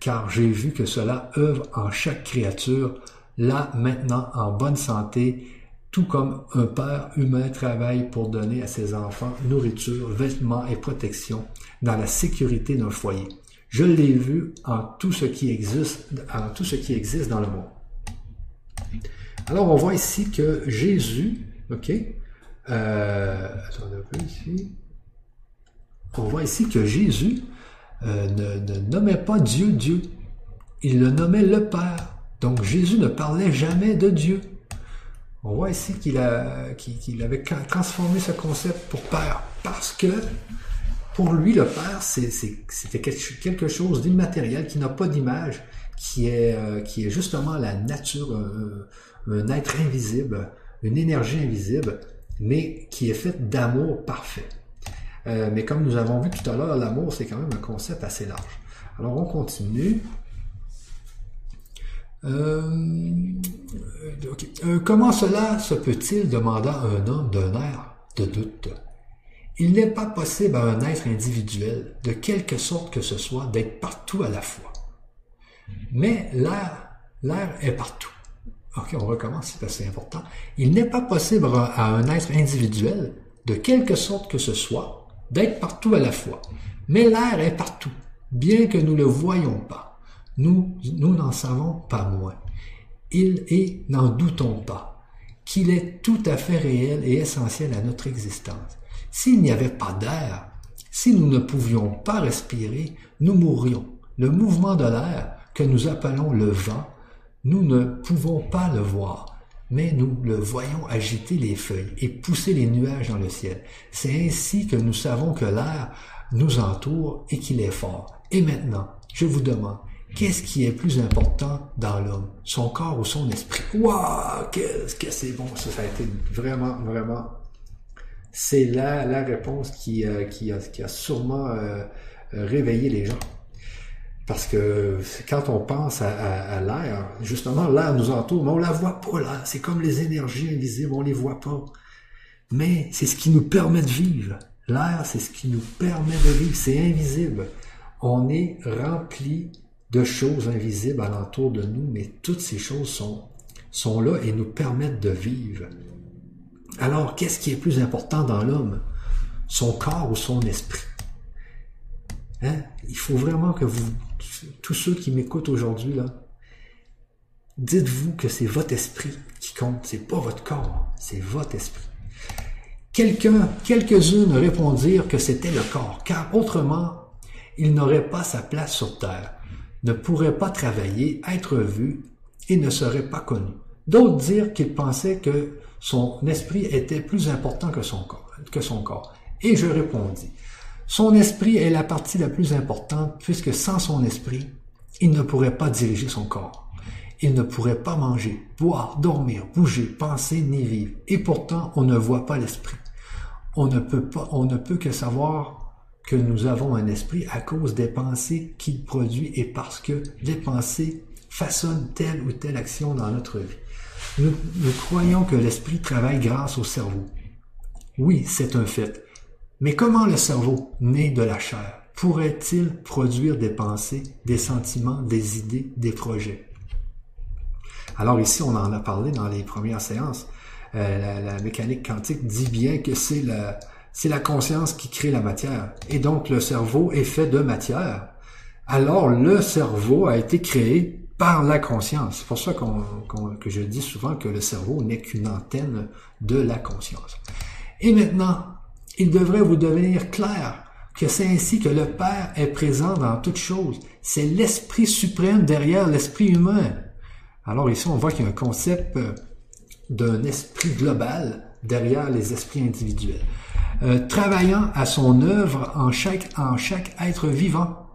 Car j'ai vu que cela œuvre en chaque créature, là maintenant en bonne santé, tout comme un père humain travaille pour donner à ses enfants nourriture, vêtements et protection dans la sécurité d'un foyer. Je l'ai vu en tout ce qui existe, en tout ce qui existe dans le monde. Alors on voit ici que Jésus, ok, euh, attendez un peu ici. On voit ici que Jésus euh, ne, nommait pas Dieu Dieu. Il le nommait le Père. Donc Jésus ne parlait jamais de Dieu. On voit ici qu'il avait transformé ce concept pour Père, parce que pour lui, le Père, c'était quelque chose d'immatériel, qui n'a pas d'image, qui est, euh, qui est justement la nature, un, être invisible, une énergie invisible, mais qui est faite d'amour parfait. Euh, mais comme nous avons vu tout à l'heure, l'amour, c'est quand même un concept assez large. Alors, on continue. Euh, euh, comment cela se peut-il, demanda un homme d'un air de doute. Il n'est pas possible à un être individuel, de quelque sorte que ce soit, d'être partout à la fois. Mais l'air, l'air est partout. Ok, on recommence parce que c'est important. Il n'est pas possible à un être individuel, de quelque sorte que ce soit, d'être partout à la fois. Mais l'air est partout, bien que nous ne le voyons pas. Nous, nous n'en savons pas moins. Il est, n'en doutons pas, qu'il est tout à fait réel et essentiel à notre existence. S'il n'y avait pas d'air, si nous ne pouvions pas respirer, nous mourrions. Le mouvement de l'air, que nous appelons le vent, nous ne pouvons pas le voir, mais nous le voyons agiter les feuilles et pousser les nuages dans le ciel. C'est ainsi que nous savons que l'air nous entoure et qu'il est fort. Et maintenant, je vous demande, Qu'est-ce qui est plus important dans l'homme? Son corps ou son esprit? Waouh! Qu'est-ce que c'est bon! Ça, a été vraiment, vraiment... C'est la, la réponse qui, euh, a, sûrement euh, réveillé les gens. Parce que quand on pense à, l'air, justement, l'air nous entoure, mais on la voit pas, là. C'est comme les énergies invisibles, on les voit pas. Mais c'est ce qui nous permet de vivre. L'air, c'est ce qui nous permet de vivre. C'est invisible. On est rempli de choses invisibles alentour de nous, mais toutes ces choses sont, sont là et nous permettent de vivre. Alors, qu'est-ce qui est plus important dans l'homme? Son corps ou son esprit? Hein? Il faut vraiment que vous, tous ceux qui m'écoutent aujourd'hui, là, dites-vous que c'est votre esprit qui compte, c'est pas votre corps, c'est votre esprit. Quelqu'un, quelques-unes répondirent que c'était le corps, car autrement, il n'aurait pas sa place sur terre ne pourrait pas travailler, être vu et ne serait pas connu. D'autres dirent qu'il pensait que son esprit était plus important que son corps. Que son corps. Et je répondis, son esprit est la partie la plus importante puisque sans son esprit, il ne pourrait pas diriger son corps. Il ne pourrait pas manger, boire, dormir, bouger, penser ni vivre. Et pourtant, on ne voit pas l'esprit. On ne peut pas, on ne peut que savoir que nous avons un esprit à cause des pensées qu'il produit et parce que les pensées façonnent telle ou telle action dans notre vie. Nous, croyons que l'esprit travaille grâce au cerveau. Oui, c'est un fait. Mais comment le cerveau, né de la chair, pourrait-il produire des pensées, des sentiments, des idées, des projets? Alors ici, on en a parlé dans les premières séances. Euh, la, mécanique quantique dit bien que c'est la, c'est la conscience qui crée la matière. Et donc le cerveau est fait de matière. Alors le cerveau a été créé par la conscience. C'est pour ça que je dis souvent que le cerveau n'est qu'une antenne de la conscience. Et maintenant, il devrait vous devenir clair que c'est ainsi que le Père est présent dans toutes choses. C'est l'esprit suprême derrière l'esprit humain. Alors ici, on voit qu'il y a un concept euh, d'un esprit global derrière les esprits individuels. Euh, travaillant à son œuvre en chaque, en chaque être vivant.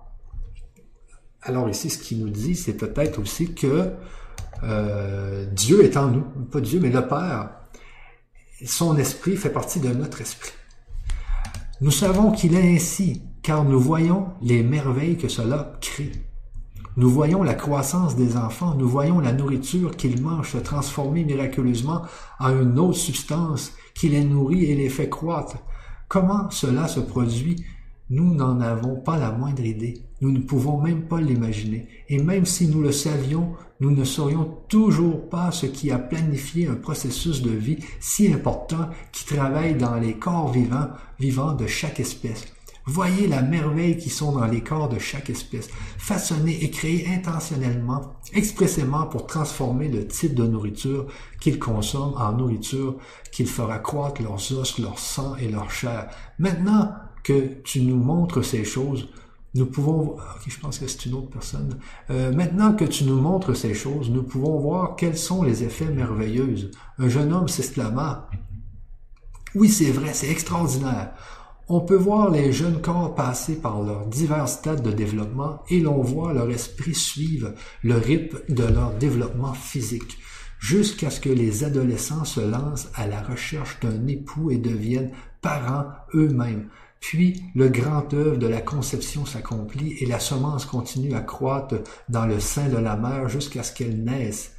Alors ici, ce qu'il nous dit, c'est peut-être aussi que euh, Dieu est en nous, pas Dieu, mais le Père. Son esprit fait partie de notre esprit. Nous savons qu'il est ainsi, car nous voyons les merveilles que cela crée. Nous voyons la croissance des enfants, nous voyons la nourriture qu'ils mangent se transformer miraculeusement en une autre substance qui les nourrit et les fait croître. Comment cela se produit Nous n'en avons pas la moindre idée. Nous ne pouvons même pas l'imaginer. Et même si nous le savions, nous ne saurions toujours pas ce qui a planifié un processus de vie si important qui travaille dans les corps vivants, vivants de chaque espèce. Voyez la merveille qui sont dans les corps de chaque espèce, façonnés et créés intentionnellement, expressément pour transformer le type de nourriture qu'ils consomment en nourriture qu'il fera croître leurs os, leur sang et leur chair. Maintenant que tu nous montres ces choses, nous pouvons, ok, je pense que c'est une autre personne. Euh, maintenant que tu nous montres ces choses, nous pouvons voir quels sont les effets merveilleux. Un jeune homme s'exclama. Oui, c'est vrai, c'est extraordinaire. On peut voir les jeunes corps passer par leurs divers stades de développement et l'on voit leur esprit suivre le rythme de leur développement physique, jusqu'à ce que les adolescents se lancent à la recherche d'un époux et deviennent parents eux-mêmes. Puis le grand œuvre de la conception s'accomplit et la semence continue à croître dans le sein de la mère jusqu'à ce qu'elle naisse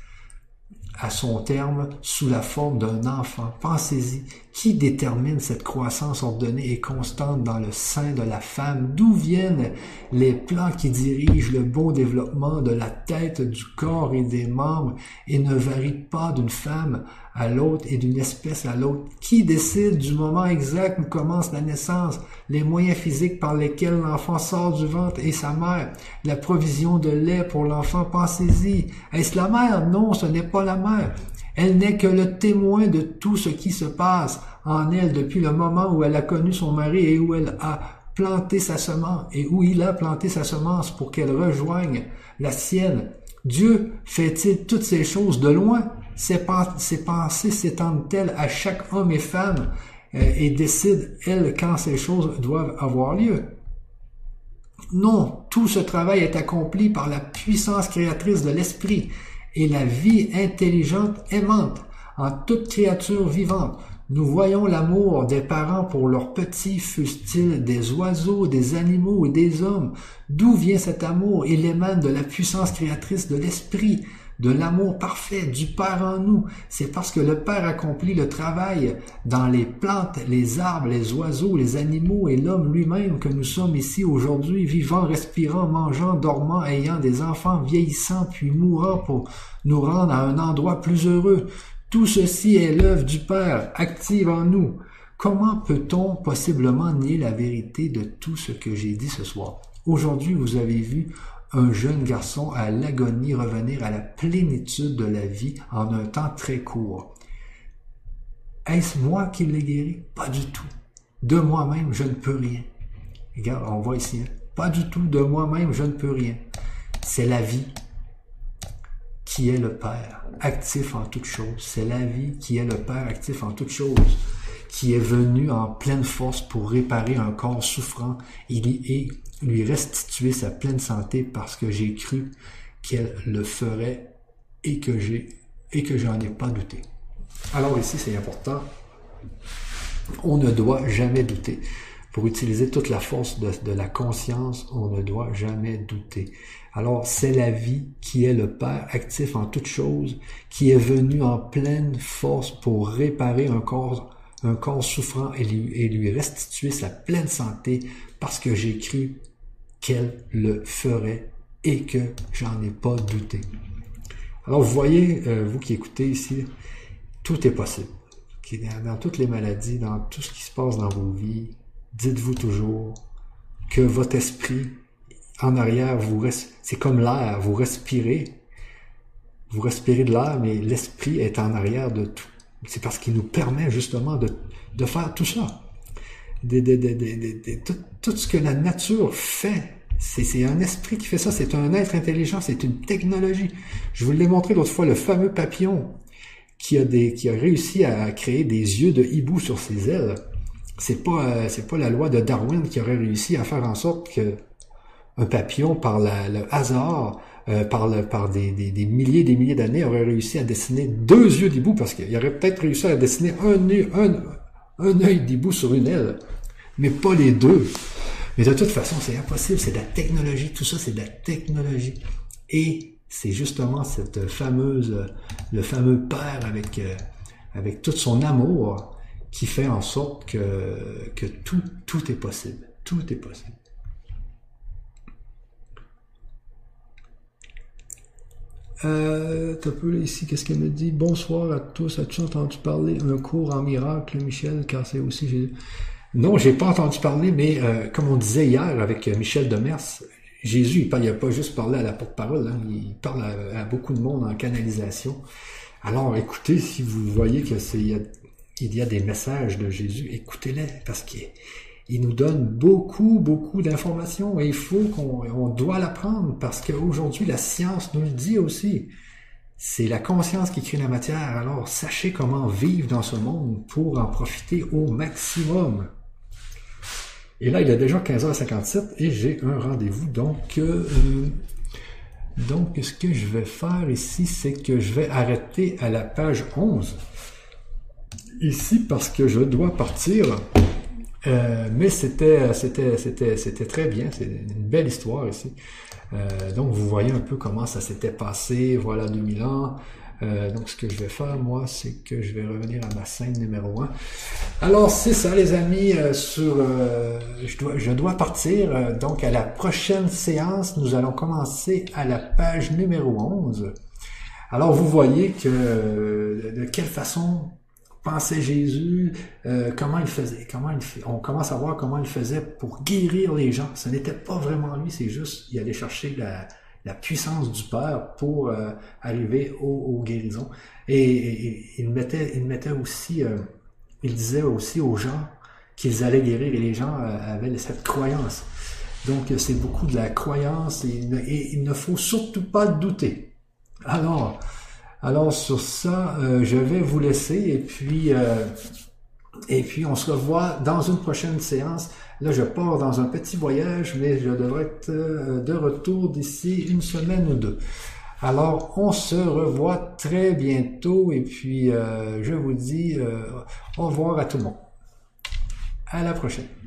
à son terme sous la forme d'un enfant. Pensez-y, qui détermine cette croissance ordonnée et constante dans le sein de la femme? D'où viennent les plans qui dirigent le bon développement de la tête, du corps et des membres et ne varient pas d'une femme à l'autre et d'une espèce à l'autre? Qui décide du moment exact où commence la naissance, les moyens physiques par lesquels l'enfant sort du ventre et sa mère, la provision de lait pour l'enfant? Pensez-y. Est-ce la mère? Non, ce n'est pas la mère. Elle n'est que le témoin de tout ce qui se passe en elle depuis le moment où elle a connu son mari et où elle a planté sa semence et où il a planté sa semence pour qu'elle rejoigne la sienne. Dieu fait-il toutes ces choses de loin? Ses, pensées s'étendent-elles à chaque homme et femme euh, et décident, elles, quand ces choses doivent avoir lieu? Non, tout ce travail est accompli par la puissance créatrice de l'esprit et la vie intelligente aimante en toute créature vivante. Nous voyons l'amour des parents pour leurs petits, fussent-ils des oiseaux, des animaux et des hommes. D'où vient cet amour? Il émane de la puissance créatrice de l'esprit? De l'amour parfait du Père en nous. C'est parce que le Père accomplit le travail dans les plantes, les arbres, les oiseaux, les animaux et l'homme lui-même que nous sommes ici aujourd'hui, vivant, respirant, mangeant, dormant, ayant des enfants, vieillissant, puis mourant pour nous rendre à un endroit plus heureux. Tout ceci est l'œuvre du Père, active en nous. Comment peut-on possiblement nier la vérité de tout ce que j'ai dit ce soir? Aujourd'hui, vous avez vu un jeune garçon à l'agonie revenir à la plénitude de la vie en un temps très court. Est-ce moi qui l'ai guéri? Pas du tout. De moi-même, je ne peux rien. Regarde, on voit ici. Hein. Pas du tout. De moi-même, je ne peux rien. C'est la vie qui est le Père, actif en toutes choses. C'est la vie qui est le Père, actif en toutes choses, qui est venu en pleine force pour réparer un corps souffrant et lui restituer sa pleine santé parce que j'ai cru qu'elle le ferait et que j'ai et que j'en ai pas douté. Alors ici, c'est important. On ne doit jamais douter. Pour utiliser toute la force de, la conscience, on ne doit jamais douter. Alors, c'est la vie qui est le Père actif en toutes choses, qui est venu en pleine force pour réparer un corps, souffrant et et lui restituer sa pleine santé parce que j'ai cru qu'elle le ferait et que j'en ai pas douté. Alors vous voyez, euh, vous qui écoutez ici, tout est possible. Dans toutes les maladies, dans tout ce qui se passe dans vos vies, dites-vous toujours que votre esprit en arrière, vous c'est comme l'air, vous respirez, vous respirez de l'air, mais l'esprit est en arrière de tout. C'est parce qu'il nous permet justement de, de faire tout ça. Tout, ce que la nature fait c'est un esprit qui fait ça, c'est un être intelligent, c'est une technologie. Je vous l'ai montré l'autre fois, le fameux papillon qui a, des, qui a réussi à créer des yeux de hibou sur ses ailes. C'est pas, euh, pas la loi de Darwin qui aurait réussi à faire en sorte que un papillon par le hasard, euh, par, des, milliers des milliers d'années, aurait réussi à dessiner deux yeux d'hibou, parce qu'il aurait peut-être réussi à dessiner un, un, un œil d'hibou sur une aile, mais pas les deux. Mais de toute façon, c'est impossible, c'est de la technologie, tout ça, c'est de la technologie. Et c'est justement cette fameuse, le fameux père avec, euh, avec tout son amour qui fait en sorte que, que tout, tout est possible. Tout est possible. Euh, t'as peu ici, qu'est-ce qu'elle me dit? Bonsoir à tous. As-tu entendu parler un cours en miracle, Michel? Car c'est aussi Jésus. Non, j'ai pas entendu parler, mais euh, comme on disait hier avec Michel Demers, Jésus, il n'a pas juste parlé à la porte-parole, hein, il parle à, beaucoup de monde en canalisation. Alors écoutez, si vous voyez que c'est il y a des messages de Jésus, écoutez-les, parce qu'il nous donne beaucoup, beaucoup d'informations et il faut qu'on on doit l'apprendre parce qu'aujourd'hui, la science nous le dit aussi. C'est la conscience qui crée la matière. Alors, sachez comment vivre dans ce monde pour en profiter au maximum. Et là, il est déjà 15h57 et j'ai un rendez-vous. Donc, euh, donc, ce que je vais faire ici, c'est que je vais arrêter à la page 11. Ici, parce que je dois partir. Euh, mais c'était, c'était, c'était, c'était très bien. C'est une belle histoire ici. Euh, donc, vous voyez un peu comment ça s'était passé. Voilà 2000 ans. Euh, donc, ce que je vais faire, moi, c'est que je vais revenir à ma scène numéro 1. Alors, c'est ça, les amis. Euh, sur, euh, je, dois, je dois partir. donc, à la prochaine séance, nous allons commencer à la page numéro 11. Alors, vous voyez que de quelle façon pensait Jésus, comment il faisait, comment il on commence à voir comment il faisait pour guérir les gens. Ce n'était pas vraiment lui, c'est juste, il allait chercher la, la puissance du Père pour euh, arriver aux, guérisons. Et, il mettait, il mettait aussi, euh, il disait aussi aux gens qu'ils allaient guérir et les gens euh, avaient cette croyance. Donc c'est beaucoup de la croyance et, il ne faut surtout pas douter. Alors, alors sur ça, je vais vous laisser et puis et puis on se revoit dans une prochaine séance Là, je pars dans un petit voyage, mais je devrais être euh, de retour d'ici une semaine ou deux. Alors, on se revoit très bientôt et puis euh, je vous dis euh, au revoir à tout le monde. À la prochaine.